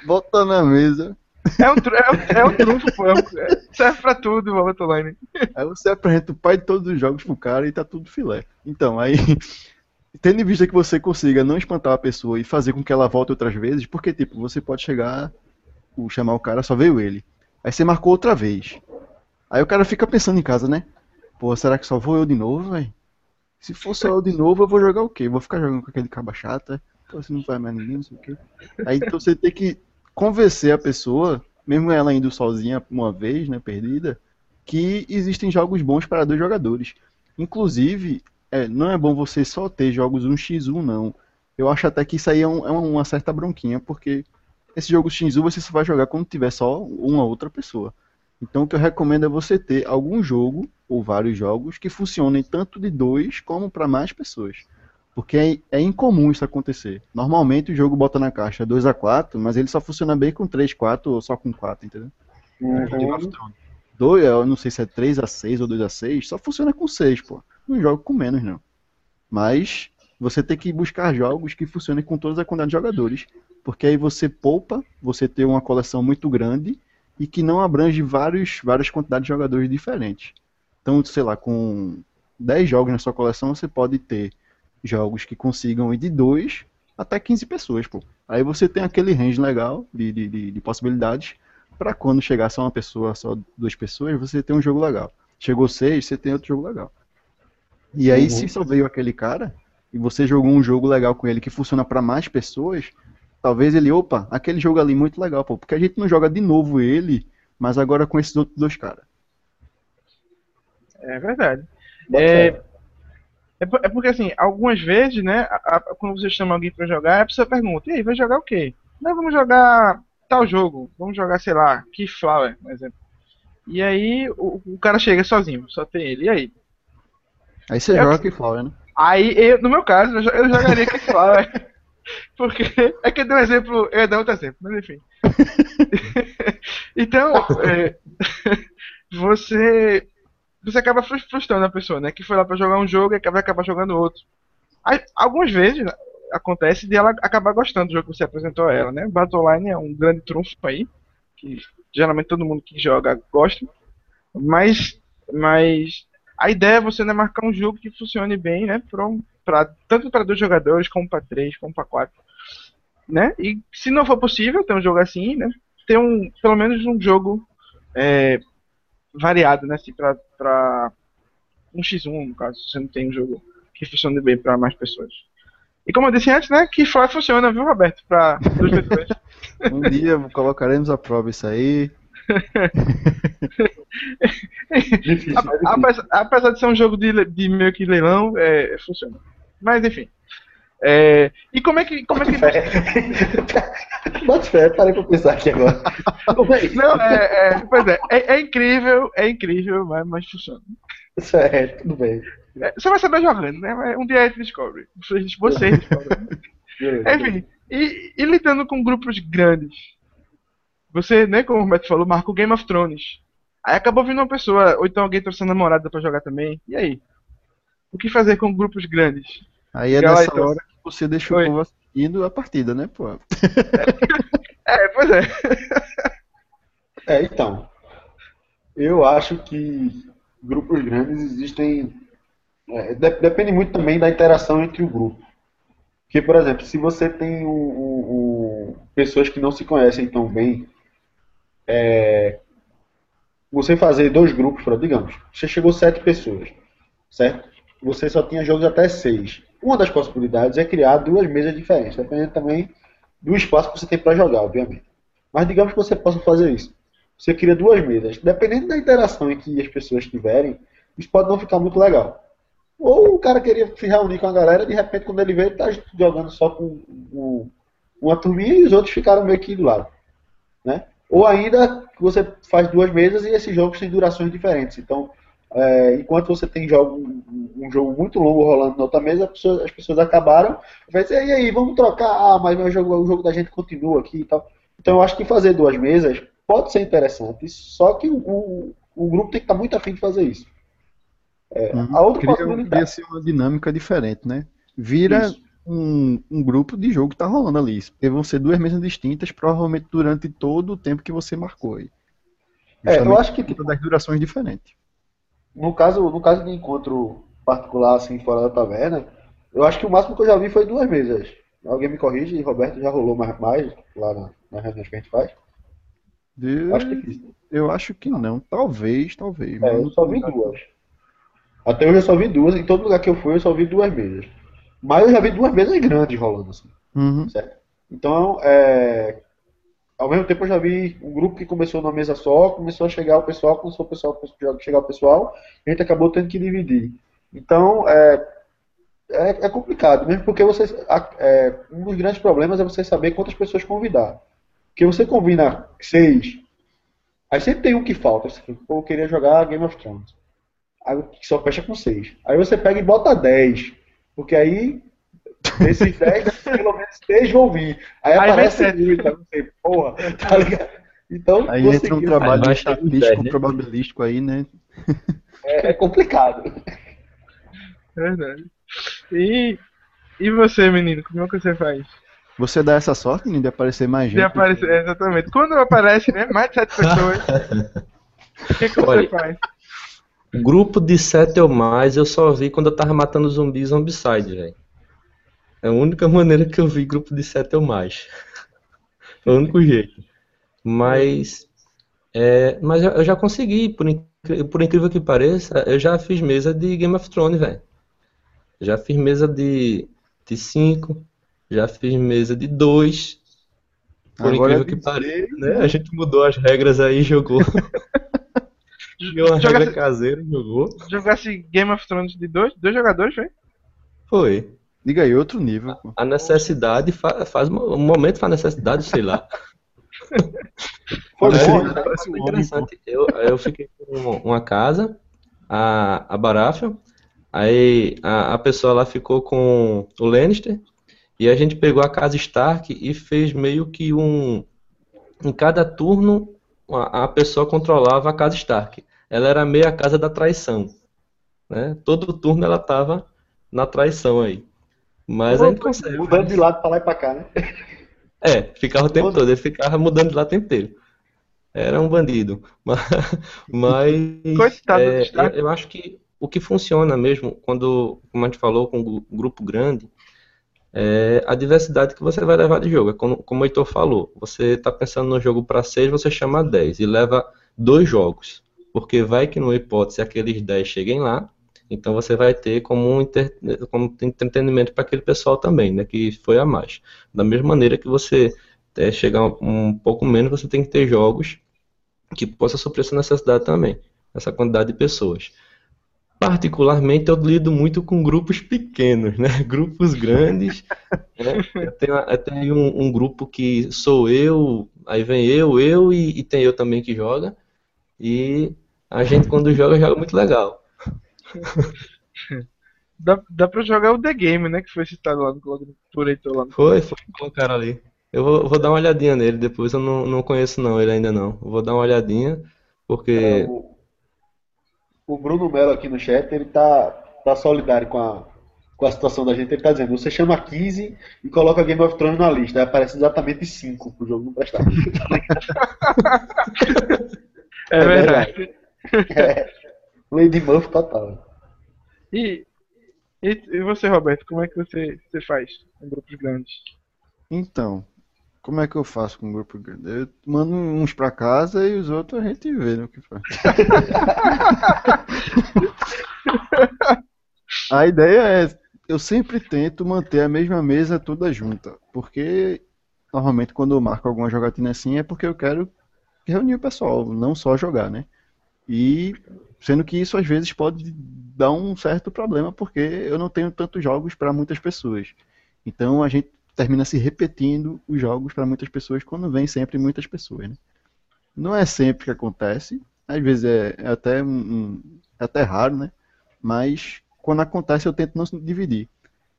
bota na mesa, É um, tru- é um, é um trunfo, pô. é um- é- serve pra tudo o Online. Aí você apresenta o pai de todos os jogos pro cara e tá tudo filé. Então, aí, tendo em vista que você consiga não espantar a pessoa e fazer com que ela volte outras vezes, porque, tipo, você pode chegar, chamar o cara, só veio ele. Aí você marcou outra vez. Aí o cara fica pensando em casa, né? Pô, será que só vou eu de novo, velho? Se for só eu de novo, eu vou jogar o quê? Vou ficar jogando com aquele caba chata? Pô, se não vai mais ninguém, não sei o quê. Aí então você tem que convencer a pessoa, mesmo ela indo sozinha uma vez, né, perdida, que existem jogos bons para dois jogadores. Inclusive, é, não é bom você só ter jogos 1x1, não. Eu acho até que isso aí é, um- é uma certa bronquinha, porque esse jogo X1 você só vai jogar quando tiver só uma outra pessoa. Então o que eu recomendo é você ter algum jogo, ou vários jogos, que funcionem tanto de dois como para mais pessoas. Porque é, é incomum isso acontecer. Normalmente o jogo bota na caixa 2 a 4 mas ele só funciona bem com 3, 4 ou só com 4, entendeu? Thrones. Dois, eu não sei se é 3 a 6 ou 2 a 6 só funciona com 6, pô. Não jogo com menos, não. Mas você tem que buscar jogos que funcionem com toda a quantidade de jogadores. Porque aí você poupa, você tem uma coleção muito grande e que não abrange vários, várias quantidades de jogadores diferentes. Então, sei lá, com 10 jogos na sua coleção, você pode ter jogos que consigam ir de 2 até 15 pessoas, pô. Aí você tem aquele range legal de, de, de, de possibilidades para quando chegar só uma pessoa, só duas pessoas, você tem um jogo legal. Chegou seis, você tem outro jogo legal. E aí, Uhum. se só veio aquele cara, e você jogou um jogo legal com ele que funciona pra mais pessoas, talvez ele, opa, aquele jogo ali muito legal, pô, porque a gente não joga de novo ele, mas agora com esses outros dois caras. É verdade. É, é, é porque assim, algumas vezes, né, a- a- quando você chama alguém pra jogar, a pessoa pergunta, e aí, vai jogar o quê? Não, vamos jogar tal jogo, vamos jogar, sei lá, Keyflower, por exemplo. E aí o, o cara chega sozinho, só tem ele, e aí? Aí você Eu- joga que Flower, né? Aí, eu, no meu caso, eu, eu jogaria Keyflower. Porque é que eu dei um exemplo, eu ia dar outro exemplo, mas enfim. então, é, você você acaba frus- frustrando a pessoa, né? Que foi lá pra jogar um jogo e vai acabar jogando outro. Algumas vezes acontece de ela acabar gostando do jogo que você apresentou a ela, né? Battleline é um grande trunfo aí, que geralmente todo mundo que joga gosta. Mas, mas a ideia é você né, marcar um jogo que funcione bem, né? Pra, um- pra- tanto para dois jogadores, como para três, como para quatro. Né? E se não for possível ter um jogo assim, né? Ter um, pelo menos um jogo é, variado, né? Assim, pra, pra um x1, no caso, se você não tem um jogo que funcione bem para mais pessoas. E como eu disse antes, né? Que Fly funciona, viu, Roberto? Para duas pessoas. Um dia colocaremos à prova isso aí. A- apesar, apesar de ser um jogo de, de meio que leilão, é, funciona. Mas enfim. É, e como é que. Como é que Bota fé, parei pra pensar aqui agora. É não, é, é, pois é, é, é incrível, é incrível, mas, mas funciona. Certo, tudo bem. É, você vai saber jogando, né? Um dia a gente descobre. Vocês, vocês descobrem. Enfim, e, e lidando com grupos grandes. Você, né, como o Roberto falou, marca o Game of Thrones. Aí acabou vindo uma pessoa, ou então alguém trouxe a namorada pra jogar também. E aí? O que fazer com grupos grandes? Aí é Legal, nessa então. hora que você deixa Oi. o povo assistindo a partida, né, pô? É, pois é. É, então. Eu acho que grupos grandes existem. é, de- depende muito também da interação entre o grupo. Porque, por exemplo, se você tem um- um- um- pessoas que não se conhecem tão bem, é, você fazer dois grupos, digamos, você chegou sete pessoas, certo? Você só tinha jogos até seis. Uma das possibilidades é criar duas mesas diferentes, dependendo também do espaço que você tem para jogar, obviamente. Mas digamos que você possa fazer isso. Você cria duas mesas. Dependendo da interação em que as pessoas tiverem, isso pode não ficar muito legal. Ou o cara queria se reunir com a galera, de repente, quando ele vê, ele tá jogando só com um- uma turminha e os outros ficaram meio que do lado. Né? Ou ainda você faz duas mesas e esses jogos têm durações diferentes. Então, é, enquanto você tem jogo, um, jogo muito longo rolando na outra mesa, as pessoas, as pessoas acabaram. Vai dizer, e aí, vamos trocar? Ah, mas meu jogo, o jogo da gente continua aqui e tal. Então, eu acho que fazer duas mesas pode ser interessante, só que o, o, o grupo tem que estar muito afim de fazer isso. Uhum. A outra possibilidade. ser uma dinâmica diferente, né? Vira um, um grupo de jogo que tá rolando ali. Porque vão ser duas mesas distintas, provavelmente durante todo o tempo que você marcou aí. É, eu Justamente acho que conta das durações diferentes. No caso, no caso de encontro particular, assim, fora da taverna, eu acho que o máximo que eu já vi foi duas mesas. Alguém me corrige, Roberto, já rolou mais, mais lá na, nas reuniões que a gente faz? Eu Acho eu acho que não. Talvez, talvez. É, eu só vi duas. Até hoje eu só vi duas, em todo lugar que eu fui eu só vi duas mesas. Mas eu já vi duas mesas grandes rolando, assim. Uhum. Então, é, ao mesmo tempo eu já vi um grupo que começou numa mesa só, começou a chegar o pessoal, começou o pessoal chegar o pessoal, a gente acabou tendo que dividir. Então, é, é, é complicado, mesmo porque você, é, um dos grandes problemas é você saber quantas pessoas convidar. Porque você combina seis, aí sempre tem um que falta. Você, Pô, eu queria jogar Game of Thrones. Aí só fecha com seis. Aí você pega e bota dez. Porque aí, desses dez, pelo menos três vão vir. Aí, Aí aparece sete. muito, aí você, porra, tá ligado? Então, Aí conseguiu. entra um trabalho Aí vai estatístico, né? probabilístico aí, né? É, é complicado. É verdade. E, e você, menino, como é que você faz? Você dá essa sorte menino, de aparecer mais gente. De aparecer, é, exatamente. Quando aparece, né, mais de sete pessoas, o que, que você Olha. faz? Grupo de sete ou mais eu só vi quando eu tava matando zumbi zombicide, velho. É a única maneira que eu vi grupo de sete ou mais. É o único jeito. Mas. É, mas eu já consegui, por, por incrível que pareça, eu já fiz mesa de Game of Thrones, velho. Já fiz mesa de, de 5, já fiz mesa de 2. Por Agora incrível é que pareça, né? A gente mudou as regras aí e jogou. Jogou uma regra Jogasse, caseira, jogou. jogasse Game of Thrones de dois, dois jogadores, foi? Foi. Diga aí, outro nível, pô. A necessidade fa- faz. Um momento faz necessidade, sei lá. Foi bom, né? um homem, pô. interessante. Eu, eu fiquei com uma casa, a, a Baratheon, aí a, a pessoa lá ficou com o Lannister, e a gente pegou a casa Stark e fez meio que um. Em cada turno, a, a pessoa controlava a casa Stark. Ela era meio a casa da traição. Né? Todo turno ela tava na traição aí. Mas a gente consegue. Mudando de lado pra lá e pra cá, né? É, ficava o tempo todo, ele ficava mudando de lá o tempo inteiro. Era um bandido. Mas, mas é, eu, eu acho que o que funciona mesmo, quando, como a gente falou, com um grupo grande, é a diversidade que você vai levar de jogo. É como, como o Heitor falou, você está pensando no jogo para 6, você chama 10 e leva dois jogos. Porque vai que, numa hipótese, aqueles 10 cheguem lá, então você vai ter como um inter- como entretenimento para aquele pessoal também, né, que foi a mais. Da mesma maneira que você é, chegar um, pouco menos, você tem que ter jogos que possa suprir essa necessidade também, essa quantidade de pessoas. Particularmente, eu lido muito com grupos pequenos, né? Grupos grandes. né? Eu tenho, eu tenho um, um grupo que sou eu, aí vem eu, eu e, e tem eu também que joga. E a gente, quando joga, joga muito legal. Dá, dá pra jogar o The Game, né? Que foi citado lá no por Heitor lá no Foi, foi, colocaram ali. Eu vou, vou dar uma olhadinha nele depois, eu não, não conheço não ele ainda não. Eu vou dar uma olhadinha, porque É, o, o Bruno Melo aqui no chat, ele tá, tá solidário com a, com a situação da gente. Ele tá dizendo, você chama 15 e coloca Game of Thrones na lista. Aí aparece exatamente 5 pro jogo não prestar. É verdade. É, Lady Muff total. E, e, e você, Roberto, como é que você, você faz em grupos grandes? Então, como é que eu faço com um grupo grande? Eu mando uns pra casa e os outros a gente vê no que faz. A ideia é, eu sempre tento manter a mesma mesa toda junta, porque normalmente quando eu marco alguma jogatina assim é porque eu quero reunir o pessoal, não só jogar, né? E sendo que isso às vezes pode dar um certo problema, porque eu não tenho tantos jogos para muitas pessoas. Então a gente termina se repetindo os jogos para muitas pessoas quando vem sempre muitas pessoas, né? Não é sempre que acontece, às vezes é, é até um, é até raro, né? Mas quando acontece eu tento não dividir.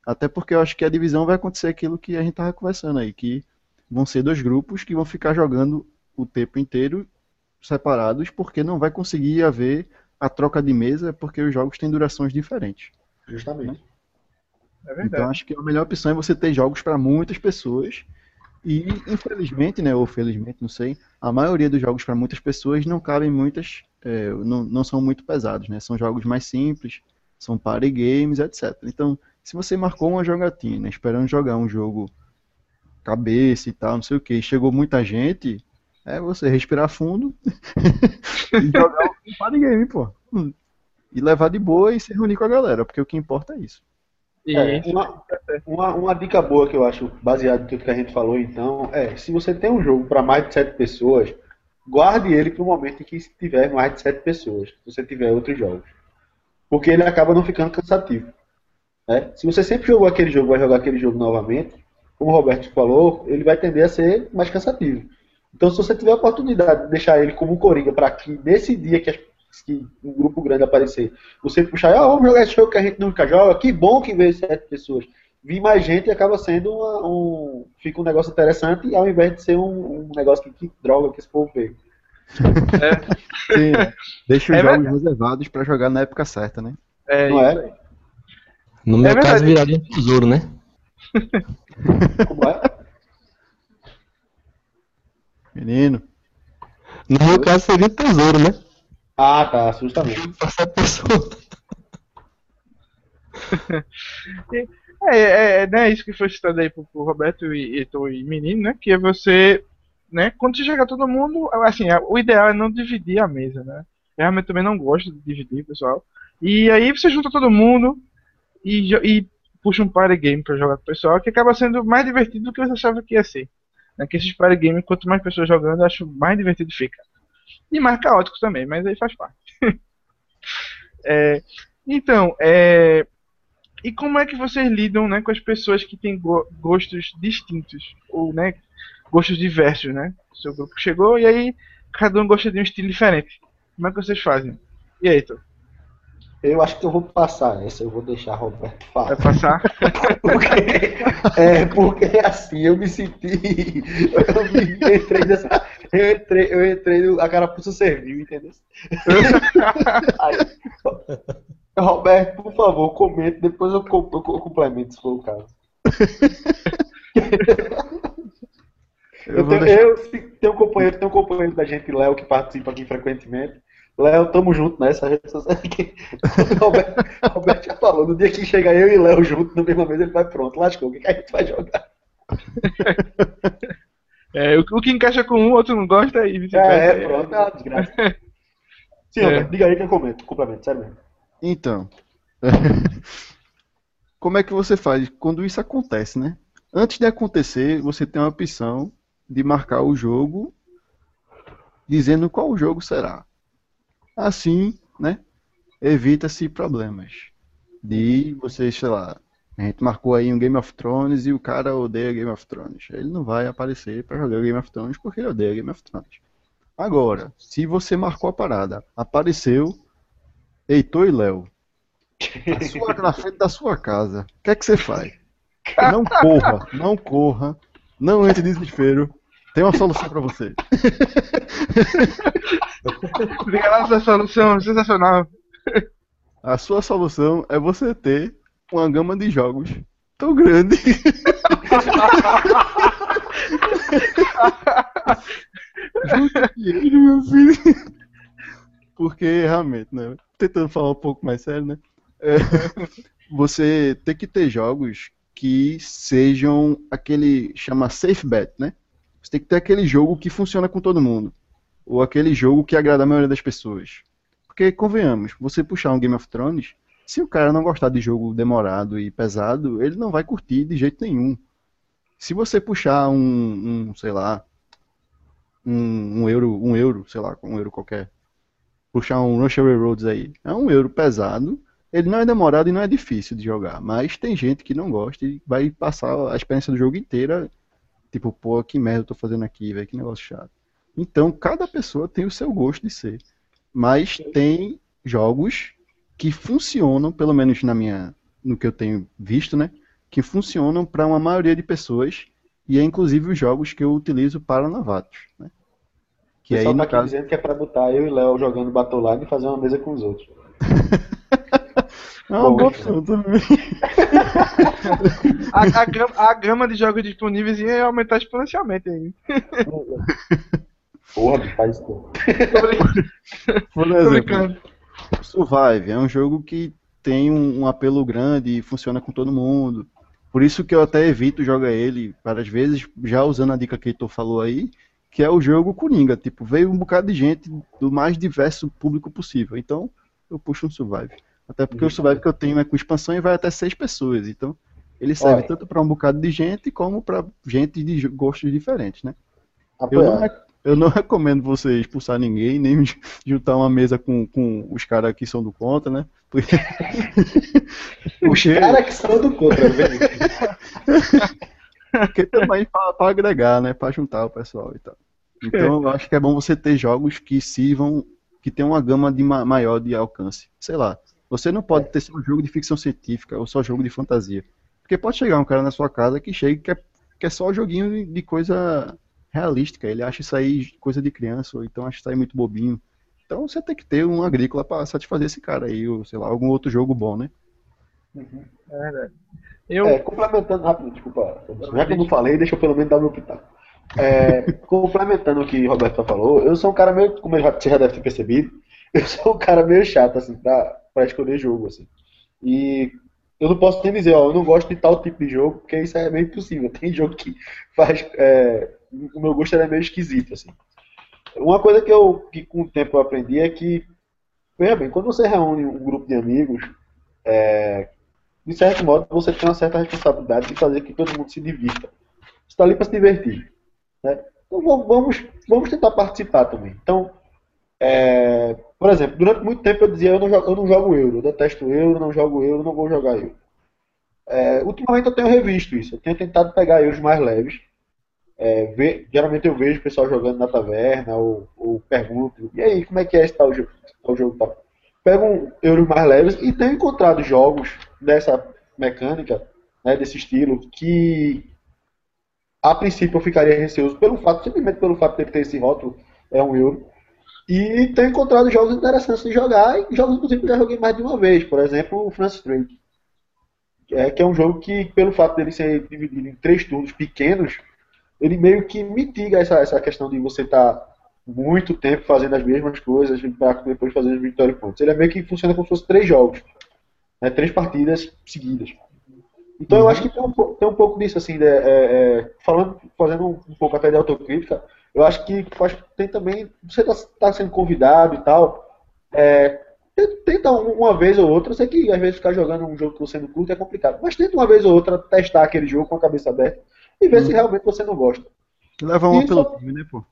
Até porque eu acho que a divisão vai acontecer aquilo que a gente tava conversando aí, que vão ser dois grupos que vão ficar jogando o tempo inteiro separados, porque não vai conseguir haver a troca de mesa, porque os jogos têm durações diferentes. Justamente. É verdade. Então acho que a melhor opção é você ter jogos para muitas pessoas. E infelizmente, né, ou felizmente, não sei, a maioria dos jogos para muitas pessoas não cabem muitas, é, não, não são muito pesados, né? São jogos mais simples, são party games, etc. Então, se você marcou uma jogatina esperando jogar um jogo cabeça e tal, não sei o que, chegou muita gente, é você respirar fundo e jogar um party game, pô. E levar de boa e se reunir com a galera, porque o que importa é isso. E É, uma, uma, uma dica boa que eu acho, baseado em tudo que a gente falou, então, é, se você tem um jogo para mais de 7 pessoas, guarde ele para o momento em que tiver mais de 7 pessoas, se você tiver outros jogos. Porque ele acaba não ficando cansativo. né? Se você sempre jogou aquele jogo, vai jogar aquele jogo novamente, como o Roberto falou, ele vai tender a ser mais cansativo. Então, se você tiver a oportunidade de deixar ele como coringa para que nesse dia que, que um grupo grande aparecer, você puxar, ah, vamos jogar esse jogo que a gente nunca joga, que bom que veio sete pessoas. Vir mais gente acaba sendo uma- um. Fica um negócio interessante, ao invés de ser um, um negócio que, que droga que esse povo veio. Sim, né? Deixa os É jogos reservados pra jogar na época certa, né? é, Não é? no meu É caso viraria um tesouro, né? Como é? Menino, No meu caso seria um tesouro, né? Ah, tá, justamente. Essa pessoa. É, é, é, né, isso que foi citado aí pro, pro Roberto e, e, e Menino, né? Que é você, né? Quando você joga todo mundo, assim, o ideal é não dividir a mesa, né? Eu realmente também não gosto de dividir, pessoal. E aí você junta todo mundo e, e puxa um party game pra jogar com o pessoal, que acaba sendo mais divertido do que você achava que ia ser. Né? Que esses party games, quanto mais pessoas jogando, eu acho mais divertido fica. E mais caótico também, mas aí faz parte. É, então, é, e como é que vocês lidam né, com as pessoas que têm go- gostos distintos? Ou né, gostos diversos, né? Seu grupo chegou e aí cada um gosta de um estilo diferente. Como é que vocês fazem? E aí, Heitor? Eu acho que eu vou passar essa, eu vou deixar Roberto Vai falar. passar? Porque, é, porque assim, eu me senti. Eu me entrei nessa. Eu entrei, eu entrei no. A carapuça serviu, entendeu? Aí, Roberto, por favor, comente, depois eu, com- eu complemento se for o caso. Eu Eu, tenho, deixar- eu tenho um companheiro, tenho um companheiro da gente, Léo, que participa aqui frequentemente. Léo, tamo junto nessa rede social. aqui. O Roberto, Roberto já falou, no dia que chegar eu e Léo junto na mesma mesa, ele vai pronto, lascou, o que, que a gente vai jogar? É, o, o que encaixa com um, o outro não gosta e vice-versa. É, é, pronto, é uma desgraça. Sim, É. Roberto, diga aí que eu comento, complemento, sério mesmo. Então, como é que você faz quando isso acontece, né? Antes de acontecer, você tem a opção de marcar o jogo dizendo qual jogo será. Assim, né? Evita-se problemas. De você, sei lá, a gente marcou aí um Game of Thrones e o cara odeia Game of Thrones. Ele não vai aparecer para jogar Game of Thrones porque ele odeia Game of Thrones. Agora, se você marcou a parada, apareceu Heitor e Léo. Sua- na frente da sua casa. O que é que você faz? Não corra, não corra, não entre em desespero. Tem uma solução pra você. Sua solução sensacional. A sua solução é você ter uma gama de jogos tão grande. Porque realmente, né? Tentando falar um pouco mais sério, né? É, você tem que ter jogos que sejam aquele chama safe bet, né? Você tem que ter aquele jogo que funciona com todo mundo, ou aquele jogo que agrada a maioria das pessoas. Porque convenhamos, você puxar um Game of Thrones, se o cara não gostar de jogo demorado e pesado, ele não vai curtir de jeito nenhum. Se você puxar um, um sei lá, um, um euro, um euro, sei lá, um euro qualquer, puxar um Rush Away Roads aí, é um euro pesado, ele não é demorado e não é difícil de jogar, mas tem gente que não gosta e vai passar a experiência do jogo inteira, tipo, pô, que merda eu tô fazendo aqui, velho, que negócio chato. Então, cada pessoa tem o seu gosto de ser, mas tem jogos que funcionam, pelo menos na minha, no que eu tenho visto, né, que funcionam para uma maioria de pessoas e é inclusive os jogos que eu utilizo para novatos, né? Que aí no tá aqui caso dizendo que é pra botar eu e Léo jogando Battleline e fazer uma mesa com os outros. é uma boa opção também. A, a, gama, a gama de jogos disponíveis ia aumentar exponencialmente aí. Porra, faz isso. Por exemplo. Survive é um jogo que tem um, um apelo grande e funciona com todo mundo. Por isso que eu até evito jogar ele várias vezes, já usando a dica que o Heitor falou aí, que é o jogo Coringa. Tipo, veio um bocado de gente do mais diverso público possível. Então, eu puxo um Survive. Até porque o Survive que eu tenho é com expansão e vai até seis pessoas. Então, ele serve Olha. tanto para um bocado de gente como para gente de gostos diferentes, né? Eu não, re- eu não recomendo você expulsar ninguém, nem juntar uma mesa com, com os caras que são do contra, né? Porque, Os caras que são do contra, velho. porque também para agregar, né? Para juntar o pessoal e tal. Então eu acho que é bom você ter jogos que sirvam, que tenham uma gama de ma- maior de alcance. Sei lá, você não pode ter só um jogo de ficção científica ou só jogo de fantasia. Porque pode chegar um cara na sua casa que chega e quer, quer só joguinho de, de coisa realística. Ele acha isso aí coisa de criança, ou então acha isso aí muito bobinho. Então você tem que ter um agrícola para satisfazer esse cara aí, ou sei lá, algum outro jogo bom, né? É verdade. Eu, É, complementando rápido, desculpa. Já que eu não falei, deixa eu pelo menos dar meu pitaco. É, complementando o que o Roberto falou, eu sou um cara meio, como você já deve ter percebido, eu sou um cara meio chato, assim, pra, pra escolher jogo, assim. E eu não posso nem dizer, ó, eu não gosto de tal tipo de jogo, porque isso é meio impossível. Tem jogo que faz. é, o meu gosto era meio esquisito, assim. Uma coisa que eu, que com o tempo eu aprendi é que, veja bem, quando você reúne um grupo de amigos, é, de certo modo, você tem uma certa responsabilidade de fazer que todo mundo se divirta. Você está ali para se divertir. Né? Então vamos, vamos tentar participar também. Então, é, por exemplo, durante muito tempo eu dizia eu não jogo, eu não jogo euro, eu detesto euro, não jogo euro, não vou jogar euro. É, ultimamente eu tenho revisto isso, eu tenho tentado pegar euros mais leves. É, ver, geralmente eu vejo o pessoal jogando na taverna ou, ou pergunto, e aí, como é que é esse tal jogo? Tal jogo tal? Pego euros mais leves e tenho encontrado jogos dessa mecânica, né, desse estilo, que a princípio eu ficaria receoso pelo fato, simplesmente pelo fato de ter esse rótulo, é um euro. E tenho encontrado jogos interessantes de jogar, e jogos inclusive que eu já joguei mais de uma vez, por exemplo, o France Drake. É, que é um jogo que, pelo fato dele ser dividido em três turnos pequenos, ele meio que mitiga essa, essa questão de você estar tá muito tempo fazendo as mesmas coisas para depois fazer os victory points. Ele é meio que funciona como se fosse três jogos, né, três partidas seguidas. Então uhum. eu acho que tem um, tem um pouco disso, assim, de, é, é, falando, fazendo um, um, pouco até de autocrítica, eu acho que faz, tem também, você está tá sendo convidado e tal, é, tenta uma vez ou outra, eu sei que às vezes ficar jogando um jogo que você não curte é complicado, mas tenta uma vez ou outra testar aquele jogo com a cabeça aberta e ver uhum. se realmente você não gosta. Leva uma pelo time, né, pô?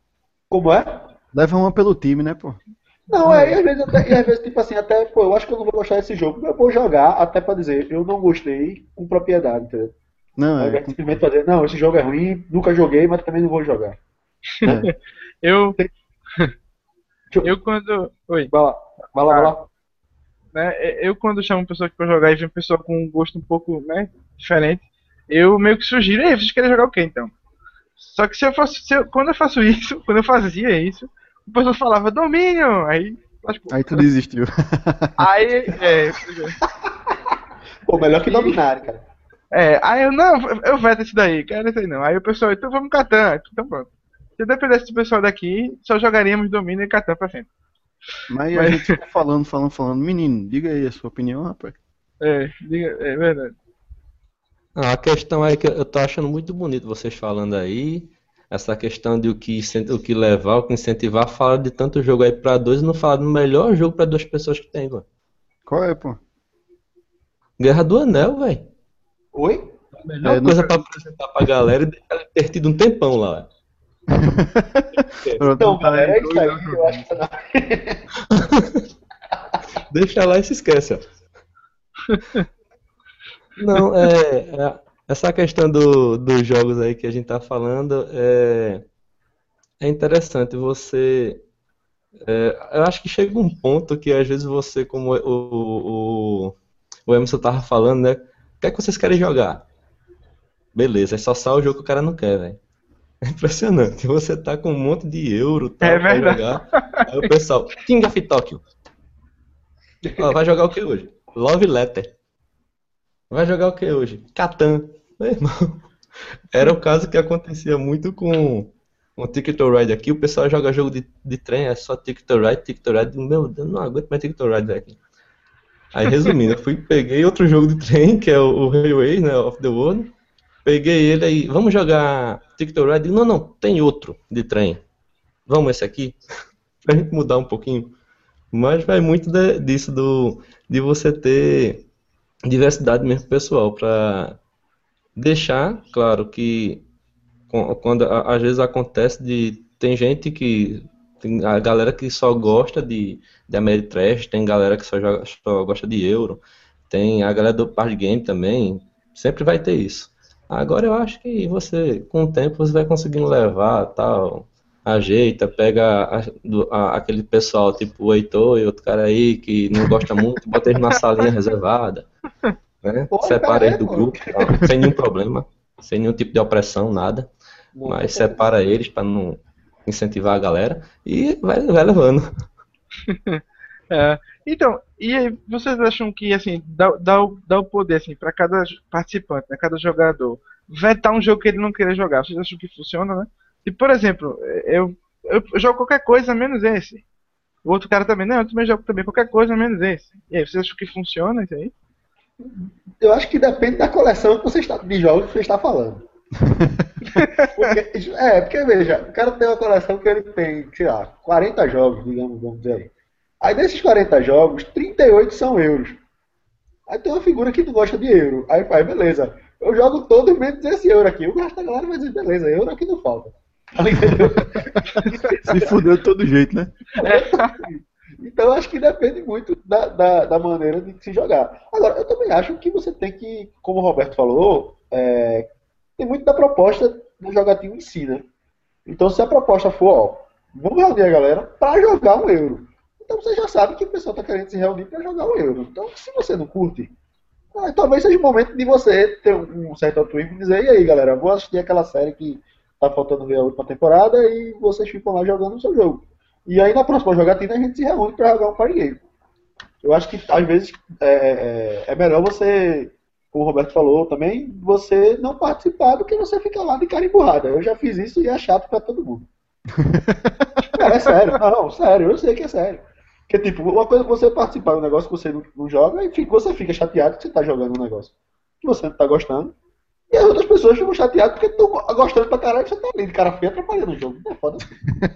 Como é? Leva uma pelo time, né, pô? Não, é, e às vezes, até, às vezes, tipo assim, até, pô, eu acho que eu não vou gostar desse jogo. Eu vou jogar até pra dizer, eu não gostei com propriedade, entendeu? Não, é. simplesmente fazer, não, esse jogo é ruim, nunca joguei, mas também não vou jogar. É. eu. eu quando. Oi. Vai lá, vai lá, vai lá. Né, eu quando chamo uma pessoa aqui pra jogar e vem uma pessoa com um gosto um pouco, né, diferente, eu meio que sugiro, ei, vocês querem jogar o quê então? Só que se eu faço, se eu, quando eu faço isso, quando eu fazia isso, o pessoal falava domínio, aí. Tipo, aí tu desistiu. aí, é. Pô, melhor que dominar, cara. É, aí eu não, eu veto isso daí, quero isso aí não. Aí o pessoal, então vamos Catan, então pronto. Se dependesse do pessoal daqui, só jogaríamos domínio e Catan pra sempre. Mas, Mas... a gente fica falando, falando, falando. Menino, diga aí a sua opinião, rapaz. É, diga, é verdade. a questão é que eu tô achando muito bonito vocês falando aí essa questão de o que, o que levar, o que incentivar, fala de tanto jogo aí pra dois e não fala do melhor jogo pra duas pessoas que tem, mano. Qual é, pô? Guerra do Anel, velho. Oi? A melhor é, coisa não... pra apresentar pra galera e deixar ter tido um tempão lá. Então, galera, é isso aí. Eu acho que Deixa lá e se esquece, ó. Não, é, é essa questão do, dos jogos aí que a gente tá falando é, é interessante. Você. É, eu acho que chega um ponto que às vezes você, como o, o, o Emerson tava falando, né? O que é que vocês querem jogar? Beleza, é só só o jogo que o cara não quer, velho. É impressionante. Você tá com um monte de euro tá, é pra jogar. Aí o pessoal, King of Tokyo. Ó, vai jogar o que hoje? Love Letter. Vai jogar o que hoje? Catan. Meu irmão, era o caso que acontecia muito com o Ticket to Ride aqui. O pessoal joga jogo de, de trem, é só Ticket to Ride, Ticket to Ride. Meu Deus, não aguento mais Ticket to Ride aqui. Aí, resumindo, eu fui, peguei outro jogo de trem, que é o, o Railway, né, of the World. Peguei ele aí, vamos jogar Ticket to Ride? Não, não, tem outro de trem. Vamos esse aqui? pra gente mudar um pouquinho. Mas vai muito de, disso, do, de você ter diversidade mesmo pessoal, para deixar claro que quando às vezes acontece de tem gente que tem a galera que só gosta de, de Ameritrash, tem galera que só, joga, só gosta de Euro, tem a galera do Party Game também, sempre vai ter isso. Agora eu acho que você, com o tempo, você vai conseguindo levar, tal, ajeita, pega a, a, aquele pessoal, tipo o Heitor e outro cara aí que não gosta muito, bota eles na salinha reservada né? Pô, separa eles do grupo, sem nenhum problema, sem nenhum tipo de opressão, nada. mas separa eles para não incentivar a galera e vai, vai levando. É, então, e aí, vocês acham que assim dá, o, poder assim para cada participante, né, cada jogador, vetar um jogo que ele não queira jogar? Vocês acham que funciona, né? E por exemplo, eu, eu, jogo qualquer coisa menos esse. O outro cara também, não, eu também jogo também qualquer coisa menos esse. E aí, vocês acham que funciona isso aí? Eu acho que depende da coleção que você está, de jogos que você está falando. porque, é, porque veja, o cara tem uma coleção que ele tem, sei lá, 40 jogos, digamos, vamos dizer aí. Aí desses 40 jogos, 38 são euros. Aí tem uma figura que não gosta de euro. Aí faz, beleza. Eu jogo todo menos esse euro aqui. O resto da galera vai dizer, beleza, euro aqui não falta. Tá? Se fudeu de todo jeito, né? Então acho que depende muito da, da, da maneira de se jogar. Agora, eu também acho que você tem que, como o Roberto falou, é, tem muito da proposta do jogatinho em si, né? Então se a proposta for, ó, vamos reunir a galera para jogar um euro. Então você já sabe que o pessoal está querendo se reunir para jogar um euro. Então se você não curte, ah, talvez seja o momento de você ter um certo altruísmo e dizer, e aí galera, vou assistir aquela série que tá faltando ver a última temporada e vocês ficam lá jogando o seu jogo. E aí na próxima jogatina a gente se reúne para jogar um party game. Eu acho que às vezes é, é, é, melhor você, como o Roberto falou também, você não participar do que você ficar lá de cara emburrada. Eu já fiz isso e é chato para todo mundo. é, é sério, não, sério, eu sei que é sério. Porque, tipo, uma coisa é você participar de um negócio que você não, não joga e você fica chateado que você está jogando um negócio que você não está gostando. E as outras pessoas ficam chateadas porque estão gostando pra caralho e você tá ali de cara feia atrapalhando o jogo. É foda.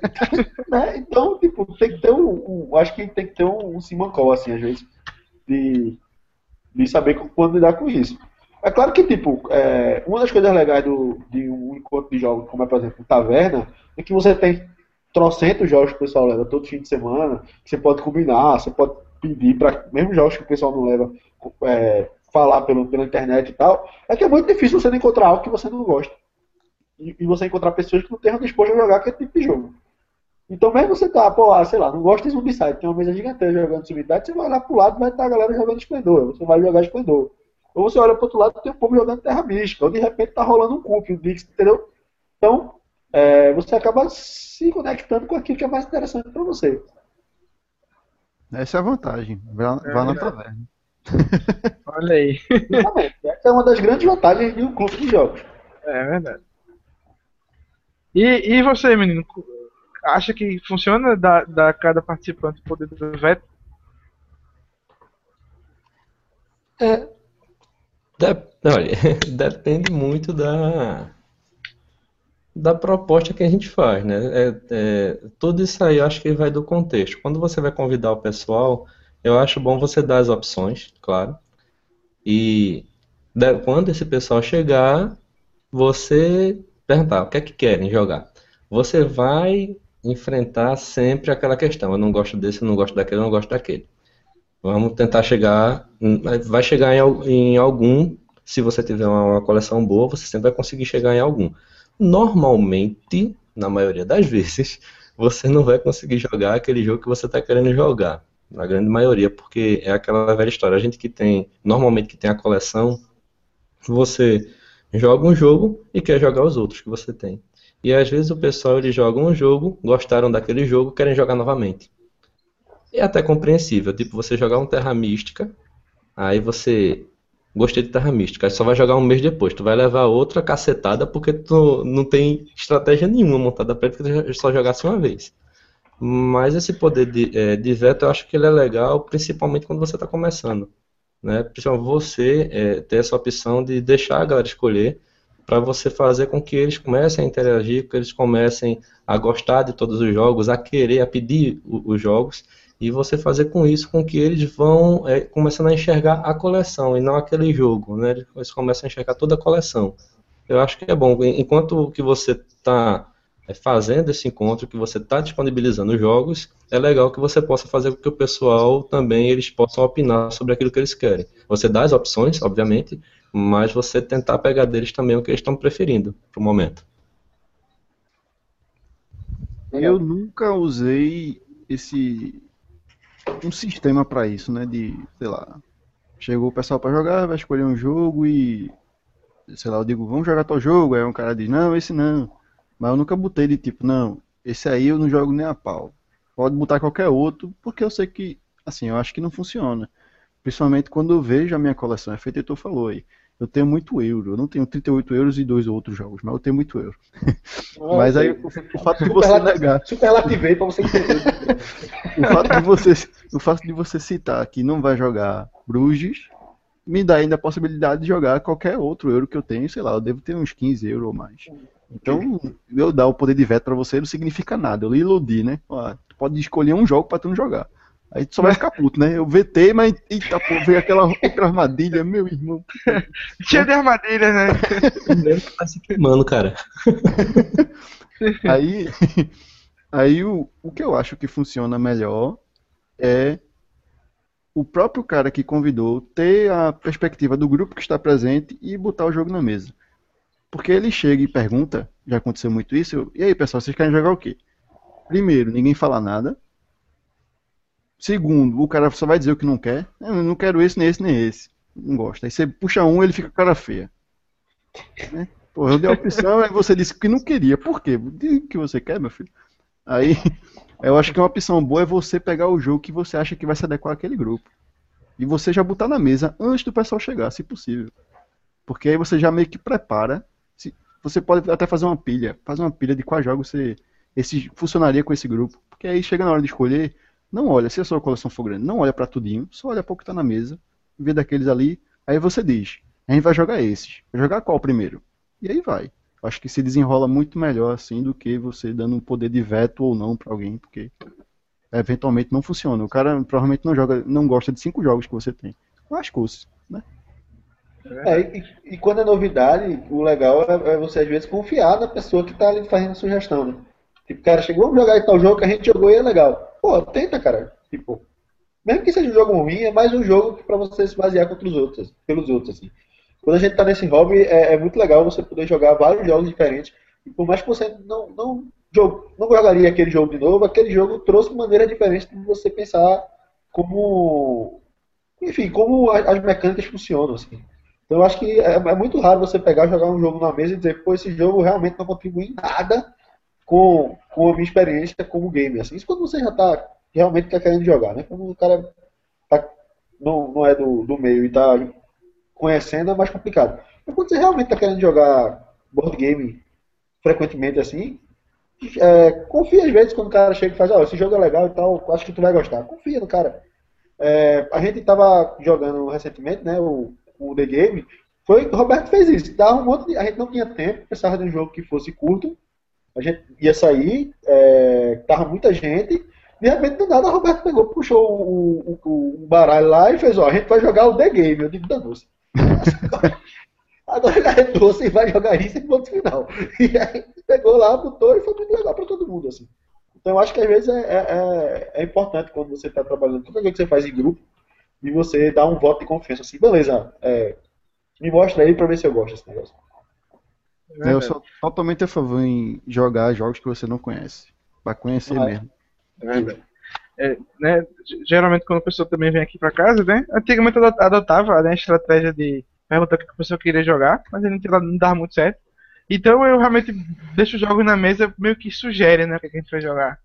né? Então, tipo, tem que ter um, um, Acho que tem que ter um, um simancol, assim, às vezes, de, de saber quando lidar com isso. É claro que, tipo, é, uma das coisas legais do, de um encontro de jogos, como é, por exemplo, Taverna, é que você tem trocentos jogos que o pessoal leva todo fim de semana, você pode combinar, você pode pedir para mesmo jogos que o pessoal não leva, é, falar pelo, pela internet e tal, é que é muito difícil você encontrar algo que você não gosta. E, e você encontrar pessoas que não estejam dispostas a jogar aquele tipo de jogo. Então, mesmo você tá, pô, ah, sei lá, não gosta de Zombicide, tem uma mesa gigantesca jogando Zombicide, você vai olhar pro lado e vai estar a galera jogando Esplendor, você vai jogar Esplendor. Ou você olha pro outro lado e tem um povo jogando Terra Mística, ou de repente tá rolando um cup, um Dix, entendeu? Então, é, você acaba se conectando com aquilo que é mais interessante para você. Essa é a vantagem. Vá, vá na taverna. Olha aí. Essa é uma das grandes vantagens de um clube de jogos. É verdade. E, e você, menino? Acha que funciona dar, dar cada participante o poder do veto? É. De, olha, depende muito da, da proposta que a gente faz, né? É, é, tudo isso aí eu acho que vai do contexto. Quando você vai convidar o pessoal, eu acho bom você dar as opções, claro. E quando esse pessoal chegar, você perguntar o que é que querem jogar. Você vai enfrentar sempre aquela questão. Eu não gosto desse, eu não gosto daquele, eu não gosto daquele. Vamos tentar chegar. Vai chegar em, algum. Se você tiver uma coleção boa, você sempre vai conseguir chegar em algum. Normalmente, na maioria das vezes, você não vai conseguir jogar aquele jogo que você está querendo jogar na grande maioria, porque é aquela velha história. A gente que tem, normalmente que tem a coleção, você joga um jogo e quer jogar os outros que você tem. E às vezes o pessoal ele joga um jogo, gostaram daquele jogo, querem jogar novamente. É até compreensível, tipo você jogar um Terra Mística, aí você gostei de Terra Mística, aí só vai jogar um mês depois, tu vai levar outra cacetada porque tu não tem estratégia nenhuma montada para porque tu só jogasse uma vez. Mas esse poder de, é, de veto eu acho que ele é legal, principalmente quando você está começando. Né? Principalmente você é, ter essa opção de deixar a galera escolher para você fazer com que eles comecem a interagir, que eles comecem a gostar de todos os jogos, a querer, a pedir os jogos, e você fazer com isso com que eles vão é, começando a enxergar a coleção e não aquele jogo, né? Eles começam a enxergar toda a coleção. Eu acho que é bom. Enquanto que você está é, fazendo esse encontro, que você está disponibilizando jogos, é legal que você possa fazer com que o pessoal também eles possam opinar sobre aquilo que eles querem. Você dá as opções, obviamente, mas você tentar pegar deles também o que eles estão preferindo para o momento. Eu nunca usei esse um sistema para isso, né? De, sei lá, chegou o pessoal para jogar, vai escolher um jogo e sei lá, eu digo, vamos jogar tal jogo, aí um cara diz, não, esse não. Mas eu nunca botei de tipo, não, esse aí eu não jogo nem a pau. Pode botar qualquer outro, porque eu sei que, assim, eu acho que não funciona. Principalmente quando eu vejo a minha coleção, é feito o tu falou aí. Eu tenho muito euro, eu não tenho 38 euros e dois outros jogos, mas eu tenho muito euro. Ah, mas aí o, o, fato de você negar. Superlativei pra você entender. o, fato de você, o fato de você citar que não vai jogar Bruges me dá ainda a possibilidade de jogar qualquer outro euro que eu tenho, sei lá, eu devo ter uns 15 euros ou mais. Então, eu dar o poder de veto para você não significa nada. Eu lhe iludi, né? tu pode escolher um jogo para tu não jogar. Aí tu só vai ficar puto, né? Eu vetei, mas eita, pô, veio aquela outra armadilha, meu irmão. Cheio de armadilhas, né? Tá se queimando, cara. Aí, aí o, o que eu acho que funciona melhor é o próprio cara que convidou ter a perspectiva do grupo que está presente e botar o jogo na mesa. Porque ele chega e pergunta, já aconteceu muito isso, eu, e aí pessoal, vocês querem jogar o quê? Primeiro, ninguém fala nada. Segundo, o cara só vai dizer o que não quer. Eu não quero esse, nem esse, nem esse. Não gosta. Aí você puxa um, ele fica com cara feia. Né? Pô, eu dei a opção, aí você disse que não queria. Por quê? O que você quer, meu filho. Aí, eu acho que uma opção boa é você pegar o jogo que você acha que vai se adequar àquele grupo. E você já botar na mesa antes do pessoal chegar, se possível. Porque aí você já meio que prepara. Você pode até fazer uma pilha. Fazer uma pilha de quais jogos você esse, funcionaria com esse grupo. Porque aí chega na hora de escolher, não olha, se a sua coleção for grande, não olha para tudinho, só olha para o que tá na mesa, vê daqueles ali, aí você diz, a gente vai jogar esses. Vai jogar qual primeiro? E aí vai. Acho que se desenrola muito melhor assim do que você dando um poder de veto ou não para alguém, porque eventualmente não funciona. O cara provavelmente não joga, não gosta de cinco jogos que você tem. Lascou-se, né? É, e, e quando é novidade, o legal é, é você às vezes confiar na pessoa que está ali fazendo a sugestão, né? Tipo, cara chegou, vamos jogar tal jogo que a gente jogou e é legal. Pô, tenta, cara. Tipo, mesmo que seja um jogo ruim, é mais um jogo para você se basear contra os outros, pelos outros, assim. Quando a gente tá nesse hobby, é, é muito legal você poder jogar vários jogos diferentes. E por mais que você não, não, jogo, não jogaria aquele jogo de novo, aquele jogo trouxe maneira diferente de você pensar como. Enfim, como as mecânicas funcionam, assim. Então eu acho que é, é muito raro você pegar jogar um jogo na mesa e dizer, pô, esse jogo realmente não contribui em nada com, com a minha experiência como gamer. Assim. Isso quando você já está realmente tá querendo jogar, né? Quando o cara tá, não, não é do, do meio e está conhecendo, é mais complicado. Mas quando você realmente está querendo jogar board game frequentemente assim, é, confia às vezes quando o cara chega e faz, ó, oh, esse jogo é legal e tal, acho que tu vai gostar. Confia no cara. É, a gente estava jogando recentemente, né, o, o The Game, foi o Roberto fez isso. Dava um monte de, a gente não tinha tempo, precisava de um jogo que fosse curto, a gente ia sair, é, tava muita gente, de repente do nada o Roberto pegou, puxou o, o, o baralho lá e fez, ó, a gente vai jogar o The Game. Eu digo, danou-se. Agora a gente trouxe e vai jogar isso em ponto final. E aí pegou lá, botou e foi muito legal para todo mundo, assim. Então eu acho que às vezes é, é, é, é importante quando você está trabalhando, qualquer coisa que você faz em grupo, e você dá um voto de confiança, assim, beleza, é, me mostra aí para ver se eu gosto desse negócio. É eu sou totalmente a favor em jogar jogos que você não conhece. Pra conhecer ah, mesmo. É verdade. É, né, geralmente quando a pessoa também vem aqui pra casa, né? Antigamente eu adotava né, a estratégia de perguntar o que a pessoa queria jogar, mas ele não dava muito certo. Então eu realmente deixo os jogos na mesa, meio que sugere, né, o que a gente vai jogar.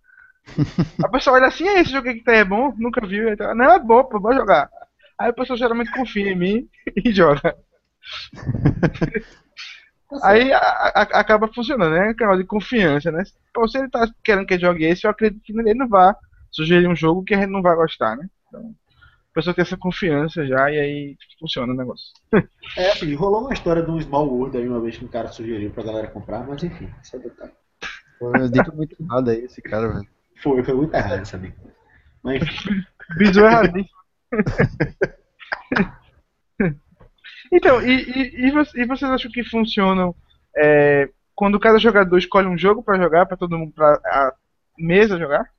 A pessoa olha assim, é esse jogo que tá é bom, nunca viu, então, não é bom, pô, vou jogar. Aí a pessoa geralmente confia em mim e joga. Tá Aí a, a, acaba funcionando, né? Canal de confiança, né? Pô, se ele tá querendo que jogue esse, eu acredito que ele não vai sugerir um jogo que a gente não vai gostar, né? Então, a pessoa tem essa confiança já e aí funciona o negócio. É, assim, rolou uma história de um Small World aí uma vez que um cara sugeriu pra galera comprar, mas enfim, isso é detalhe. Foi dica muito errada aí, esse cara, velho. Foi, foi muito errado essa dica. Mas enfim. Bisu erradinho. Então, e, e, e, vocês acham que funcionam é, quando cada jogador escolhe um jogo para jogar, para todo mundo, para a mesa jogar?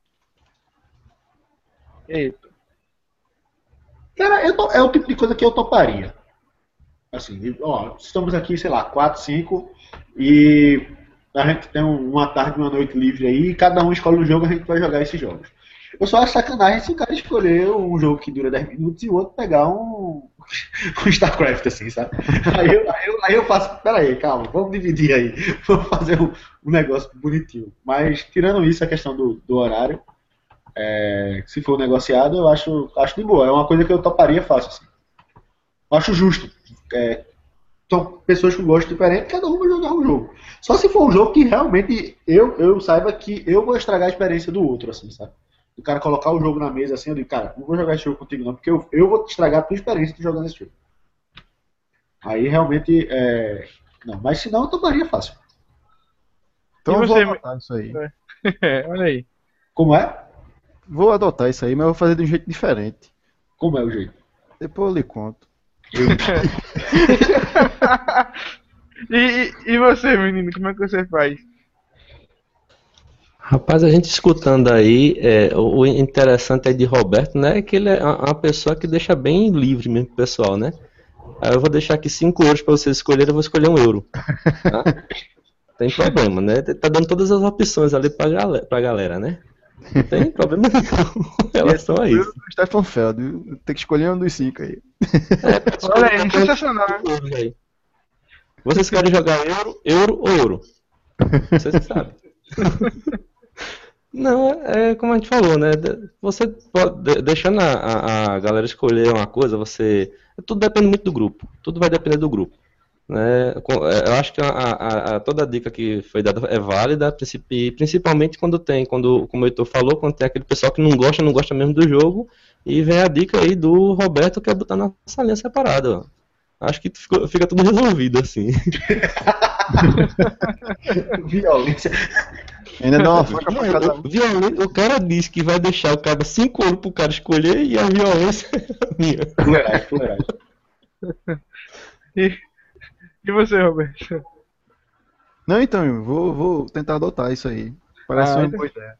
Eita. Cara, eu, é o tipo de coisa que eu toparia. Assim, ó, estamos aqui, sei lá, 4, 5 e a gente tem uma tarde, uma noite livre aí, e cada um escolhe um jogo e a gente vai jogar esses jogos. Eu só acho sacanagem se o cara escolher um jogo que dura 10 minutos e o outro pegar um, um StarCraft, assim, sabe? Aí eu, aí eu, aí eu faço, calma, vamos dividir aí, vamos fazer um, um negócio bonitinho. Mas, tirando isso, a questão do, do horário, é, se for negociado, eu acho, acho de boa. É uma coisa que eu toparia fácil, assim. Eu acho justo. É, são pessoas com gosto diferente, cada um vai jogar um jogo. Só se for um jogo que realmente eu, eu saiba que eu vou estragar a experiência do outro, assim, sabe? O cara colocar o jogo na mesa assim, eu digo, cara, não vou jogar esse jogo contigo não, porque eu, eu vou estragar a tua experiência de jogando esse jogo. Aí realmente, é... não, mas se não, eu tomaria fácil. Então e você... vou isso aí. É, olha aí. Como é? vou adotar isso aí, mas eu vou fazer de um jeito diferente. Como é o jeito? Depois eu lhe conto. e, e você, menino, como é que você faz? Rapaz, a gente escutando aí, é, o interessante aí de Roberto, né, é que ele é uma pessoa que deixa bem livre mesmo pro pessoal, né? Aí eu vou deixar aqui 5 euros pra vocês escolherem, eu vou escolher um euro. Tá? Tem problema, né? Tá dando todas as opções ali pra, galera, pra galera, né? Não tem problema nenhum em relação a isso. Stefan Feld, tem que escolher um dos cinco aí. Olha aí, sensacional. euros aí. Vocês querem jogar euro, euro ou euro? Vocês sabem. Não, é como a gente falou, né? Você pode, de- deixando a, a- galera escolher uma coisa, você. Tudo depende muito do grupo. Tudo vai depender do grupo. Né? É, Eu acho que a, a- a- toda a dica que foi dada é válida, principalmente quando tem, quando, como o Heitor falou, quando tem aquele pessoal que não gosta, não gosta mesmo do jogo, e vem a dica aí do Roberto que é botar na salinha separada. Acho que ficou- fica tudo resolvido assim. Violência. Ainda dá uma faca pra cada um. Violência, o cara diz que vai deixar o cara 5 euros pro cara escolher e a violência é minha. Fuleiragem, fuleiragem. E, e você, Roberto? Não, então, eu vou, vou tentar adotar isso aí. Parece Ah, uma então- boa ideia.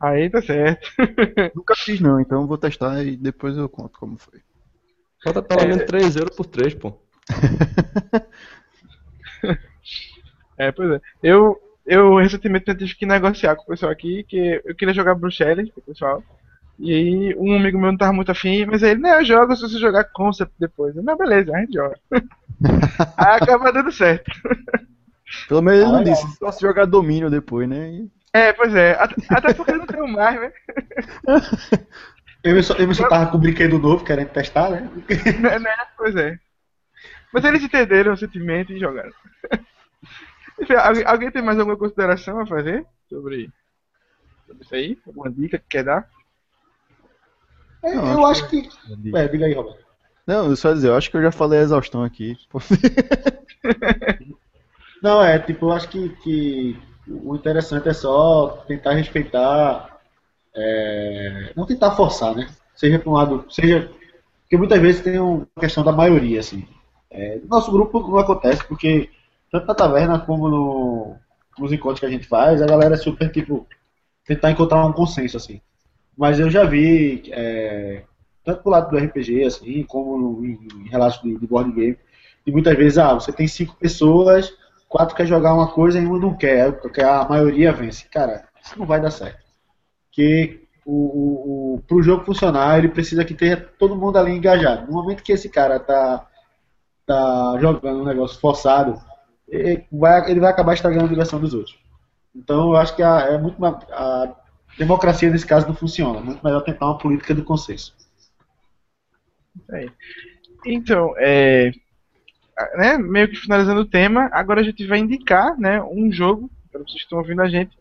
Aí tá certo. Nunca fiz não, então vou testar e depois eu conto como foi. Falta pelo menos 3 euros por 3, pô. É, pois é. Eu, eu recentemente tive que negociar com o pessoal aqui que eu queria jogar Bruxelas com o pessoal. E aí um amigo meu não tava muito afim, mas aí ele, não, eu jogo se você jogar Concept depois. Eu, não, beleza, a gente joga. aí acaba dando certo. Pelo menos ele Ah, não legal. disse, só se jogar domínio depois, né? E- É, pois é. Até, porque eu não tenho mais, né? Emerson, Emerson tava com um brinquedo novo querendo testar, né? Né, né? Pois é. Mas eles entenderam o sentimento e jogaram. Enfim, alguém, alguém tem mais alguma consideração a fazer sobre, sobre isso aí? Alguma dica que quer dar? É, Não, eu acho acho que. É, diga aí, Roberto. Não, eu só ia dizer, eu acho que eu já falei a exaustão aqui. Não, é, tipo, eu acho que, que o interessante é só tentar respeitar, é, não tentar forçar, né? Seja para um lado, seja. Porque muitas vezes tem uma questão da maioria, assim. É, no nosso grupo não acontece, porque tanto na taverna como no, nos encontros que a gente faz, a galera é super, tipo, tentar encontrar um consenso, assim. Mas eu já vi, é, tanto pro lado do RPG, assim, como em, em relatos de, de board game, e muitas vezes, ah, você tem cinco pessoas, quatro quer jogar uma coisa e uma não quer, porque a maioria vence. Cara, isso não vai dar certo. Porque o, o, o, pro jogo funcionar, ele precisa que tenha todo mundo ali engajado. No momento que esse cara tá, tá jogando um negócio forçado, vai, ele vai acabar estragando a diversão dos outros. Então eu acho que a, é muito a democracia nesse caso não funciona. É muito melhor tentar uma política do consenso. Então, é, né, meio que finalizando o tema, agora a gente vai indicar, né, um jogo para vocês que estão ouvindo a gente,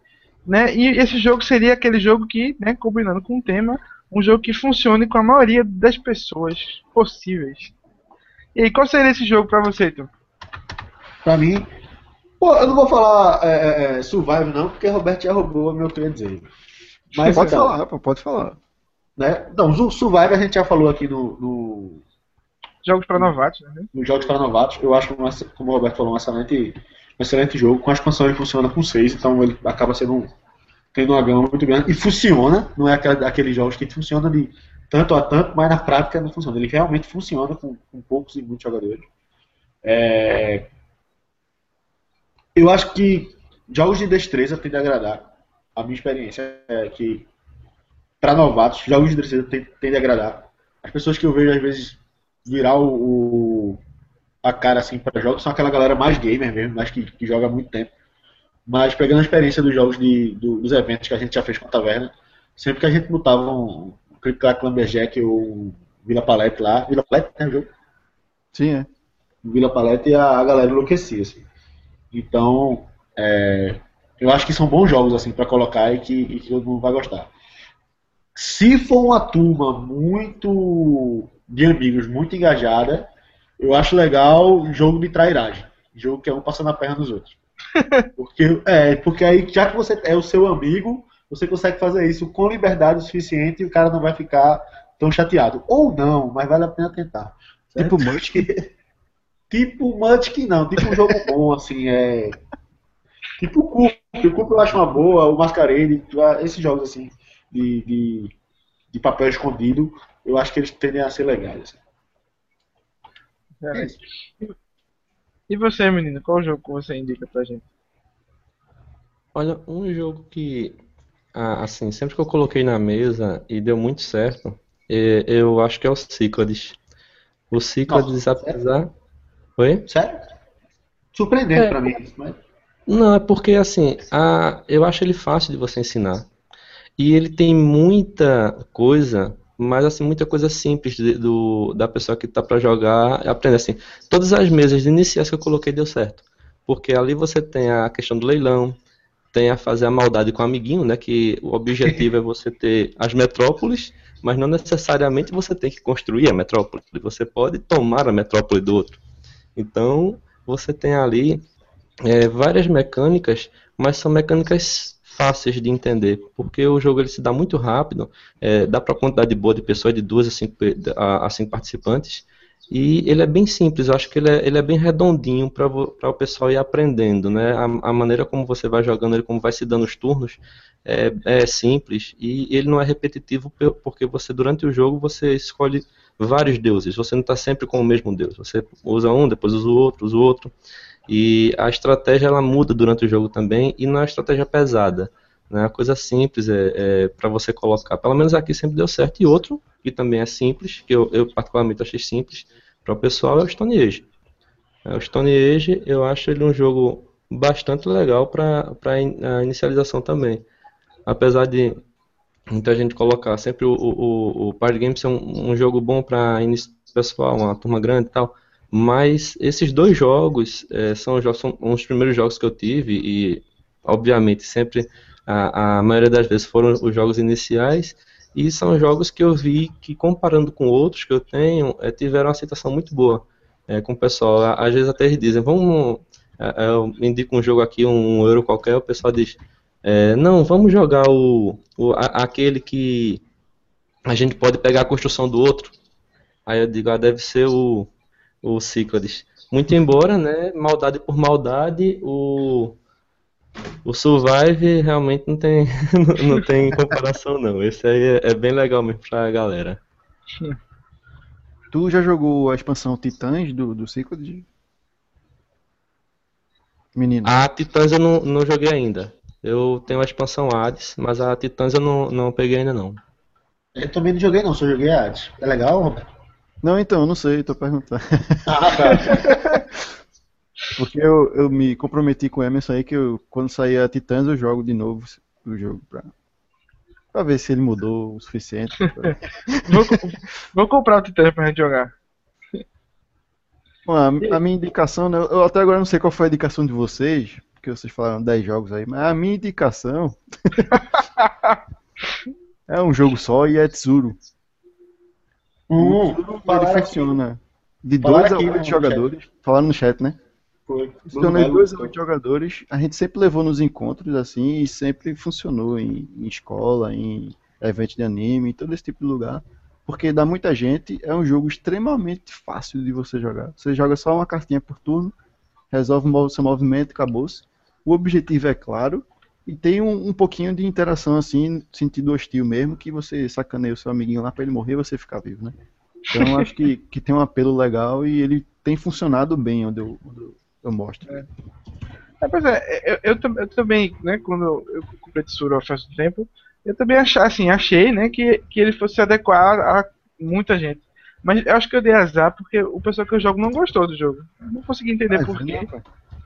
né, e esse jogo seria aquele jogo que, né, combinando com o tema, um jogo que funcione com a maioria das pessoas possíveis. E aí, qual seria esse jogo para você, Tom? Pra mim, pô, eu não vou falar é, é, é, Survival não, porque Roberto já roubou o meu ia dizer. Mas pode então, falar, pô, pode falar. né? Não, o Survival a gente já falou aqui no, no, Jogos para novatos, né? nos Jogos para Novatos. Eu acho, como o Roberto falou, um excelente, um excelente jogo. Com a expansão ele funciona com 6, então ele acaba sendo um, tendo uma gama muito grande. E funciona, não é aqueles jogos que funciona de tanto a tanto, mas na prática não funciona. Ele realmente funciona com, com poucos e muitos jogadores. É, eu acho que jogos de destreza tendem a agradar. A minha experiência é que, para novatos, jogos de destreza tendem tendem a agradar. As pessoas que eu vejo, às vezes, virar o, o- a cara assim para jogos são aquela galera mais gamer mesmo, mais que, que joga há muito tempo. Mas pegando a experiência dos jogos de, do- dos eventos que a gente já fez com a taverna, sempre que a gente botava um Click Clack Lumberjack ou Vila Palette lá, Vila Palette, né, o jogo? Sim, é. Vila Palette e a, a galera enlouquecia, assim. Então, é, eu acho que são bons jogos, assim, para colocar e que, e que todo mundo vai gostar. Se for uma turma muito de amigos, muito engajada, eu acho legal jogo de trairagem. Jogo que é um passando a perna nos outros. Porque, é, porque aí, já que você é o seu amigo, você consegue fazer isso com liberdade o suficiente e o cara não vai ficar tão chateado. Ou não, mas vale a pena tentar. certo? Tipo Munchkin. Tipo Munchkin não, tipo um jogo bom, assim, é. Tipo o Coop, o Coop eu acho uma boa, o Masquerade, esses jogos assim, de, de, de papel escondido, eu acho que eles tendem a ser legais. assim. É. E você, menino, qual jogo que você indica pra gente? Olha, um jogo que, assim, sempre que eu coloquei na mesa e deu muito certo, é, eu acho que é o Cyclades. O Cyclades, Nossa, apesar... Oi? Sério? Surpreendente É. pra mim. Mas... Não, é porque, assim, a, eu acho ele fácil de você ensinar. E ele tem muita coisa, mas, assim, muita coisa simples de- do, da pessoa que tá para jogar aprender, assim. Todas as mesas iniciais que eu coloquei deu certo. Porque ali você tem a questão do leilão, tem a fazer a maldade com o amiguinho, né? Que o objetivo é você ter as metrópoles, mas não necessariamente você tem que construir a metrópole. Você pode tomar a metrópole do outro. Então, você tem ali é, várias mecânicas, mas são mecânicas fáceis de entender, porque o jogo ele se dá muito rápido, é, dá para quantidade boa de pessoas, de duas a cinco, pe- a, a cinco participantes, e ele é bem simples, eu acho que ele é, ele é bem redondinho para o pessoal ir aprendendo, né? A, a maneira como você vai jogando ele, como vai se dando os turnos, é, é simples, e ele não é repetitivo pe- porque você, durante o jogo, você escolhe vários deuses, você não está sempre com o mesmo deus, você usa um, depois usa o outro, usa o outro, e a estratégia ela muda durante o jogo também e não é estratégia pesada. Né? A coisa simples é, é para você colocar. Pelo menos aqui sempre deu certo. E outro, que também é simples, que eu, eu particularmente achei simples para o pessoal, é o Stone Age. É, O Stone Age eu acho ele um jogo bastante legal para a inicialização também. Apesar de muita gente colocar sempre o, o, o, Party Game ser um, um jogo bom para início pessoal, uma turma grande e tal. Mas esses dois jogos eh, são, são uns primeiros jogos que eu tive e, obviamente, sempre a, a maioria das vezes foram os jogos iniciais e são jogos que eu vi que, comparando com outros que eu tenho, eh, tiveram uma aceitação muito boa eh, com o pessoal. A- Às vezes até eles dizem, vamos, eh, eh, eu indico um jogo aqui, um euro qualquer, o pessoal diz, eh, não, vamos jogar o, o, a- aquele que a gente pode pegar a construção do outro. Aí eu digo, ah, deve ser o o Cyclades. Muito embora, né, maldade por maldade, o, o Survive realmente não tem, não, não tem comparação não. Esse aí é, é bem legal mesmo pra galera. Tu já jogou a expansão Titãs do, do Cyclades? Menino. A Titãs eu não, não joguei ainda. Eu tenho a expansão Hades, mas a Titãs eu não, não peguei ainda não. Eu também não joguei não, só joguei Hades. É legal, Roberto? Não, então, eu não sei, tô perguntando. Ah, tá. Porque eu, eu me comprometi com o Emerson aí que eu, quando sair a Titãs eu jogo de novo o jogo pra, pra ver se ele mudou o suficiente. pra- Vou, vou comprar o Titã pra gente jogar. Bom, a, a minha indicação, né, eu até agora não sei qual foi a indicação de vocês, porque vocês falaram 10 jogos aí, mas a minha indicação é um jogo só e é Tsuru. Hum, Ele falaram funciona de Falaram 2 a aqui 8 no jogadores. Falaram no chat, né? foi. Funciona de 2 a 8 jogadores. A gente sempre levou nos encontros assim e sempre funcionou em, em escola, em eventos de anime, em todo esse tipo de lugar. Porque dá muita gente, é um jogo extremamente fácil de você jogar. Você joga só uma cartinha por turno, resolve o seu movimento acabou-se. O objetivo é claro e tem um, um pouquinho de interação assim, sentido hostil mesmo, que você sacaneia o seu amiguinho lá pra ele morrer e você ficar vivo, né? Então acho que, que tem um apelo legal e ele tem funcionado bem onde eu, onde eu, mostro. É, pois é, eu, eu, eu também, né, quando eu, eu comprei Tsuru faz um tempo, eu também achei, assim, achei, né, que, que ele fosse se adequar a muita gente. Mas eu acho que eu dei azar porque o pessoal que eu jogo não gostou do jogo. Eu não consegui entender Ah, por quê. não, cara.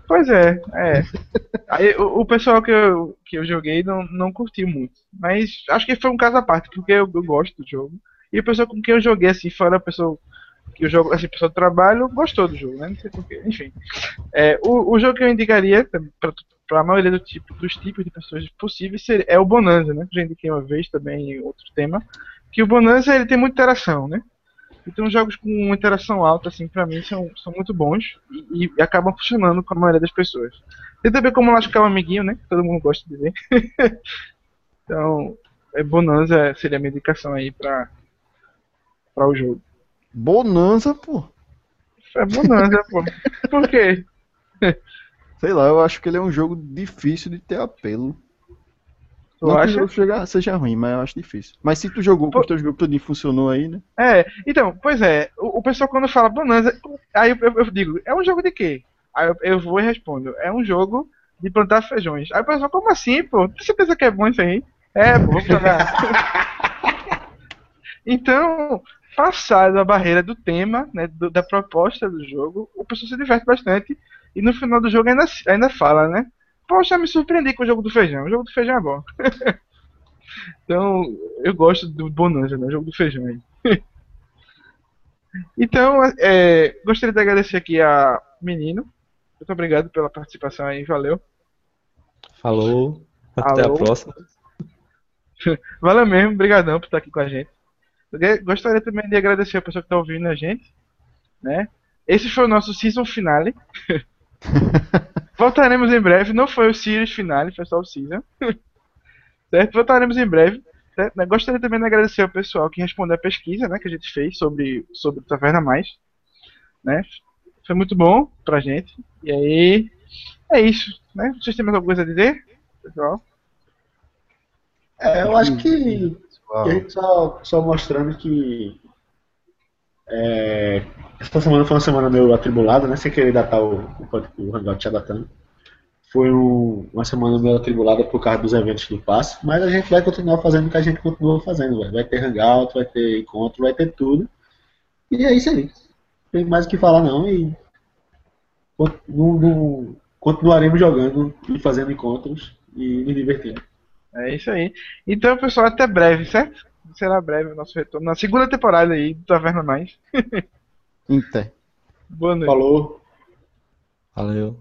Pois é, é. Aí, o, o pessoal que eu, que eu joguei não, não curtiu muito. Mas acho que foi um caso à parte, porque eu, eu gosto do jogo. E a pessoa com quem eu joguei, assim, fora a pessoa que eu jogo, assim, pessoa do trabalho, gostou do jogo, né? Não sei porquê. Enfim. É, o, o jogo que eu indicaria para a maioria do tipo, dos tipos de pessoas possíveis seria, é o Bonanza, né? Já indiquei uma vez também em outro tema. Que o Bonanza ele tem muita interação, né? Então jogos com interação alta, assim, pra mim, são, são muito bons e, e acabam funcionando com a maioria das pessoas. Tem também como lascar o amiguinho, né? Que todo mundo gosta de dizer. Então, é Bonanza seria a minha indicação aí pra, pra o jogo. Bonanza, pô. É Bonanza, pô. Por quê? Sei lá, eu acho que ele é um jogo difícil de ter apelo. Tu Não que o acha? jogo seja ruim, mas eu acho difícil. Mas se tu jogou com os teus grupos tudinho funcionou aí, né? É, então, pois é, o, o pessoal quando fala Bonanza, aí eu, eu- eu digo, é um jogo de quê? Aí eu, eu vou e respondo, é um jogo de plantar feijões. Aí o pessoal, como assim, pô? Você pensa que é bom isso aí? É, pô, vamos jogar. então, passado a barreira do tema, né, do- da proposta do jogo, o pessoal se diverte bastante e no final do jogo ainda, ainda fala, né? Poxa, me surpreendi com o jogo do feijão. O jogo do feijão é bom. então, eu gosto do Bonanza, né? O jogo do feijão aí. Então, é, gostaria de agradecer aqui a Menino. Muito obrigado pela participação aí, valeu. Falou. Até Alô? a próxima. Valeu mesmo, brigadão por estar aqui com a gente. Eu Gostaria também de agradecer a pessoa que está ouvindo a gente, né? Esse foi o nosso season finale. Voltaremos em breve, não foi o series finale, foi só o season. certo? Voltaremos em breve. certo? Gostaria também de agradecer ao pessoal que respondeu a pesquisa, né, que a gente fez sobre sobre o Taverna Mais, né? Foi muito bom pra gente. E aí é isso, né? Vocês têm mais alguma coisa a dizer, pessoal? É, eu acho que só, só mostrando que é, essa semana foi uma semana meio atribulada, né? Sem querer datar o, o, o Hangout já datando. Foi um- uma semana meio atribulada por causa dos eventos do passe, mas a gente vai continuar fazendo o que a gente continua fazendo, velho. Vai ter Hangout, vai ter encontro, vai ter tudo. E é isso aí. Não tem mais o que falar não e continuaremos jogando e fazendo encontros e nos divertindo. É isso aí. Então, pessoal, até breve, certo? Será breve o nosso retorno na segunda temporada aí do Taverna Mais. Inter. Boa noite. Falou! Valeu.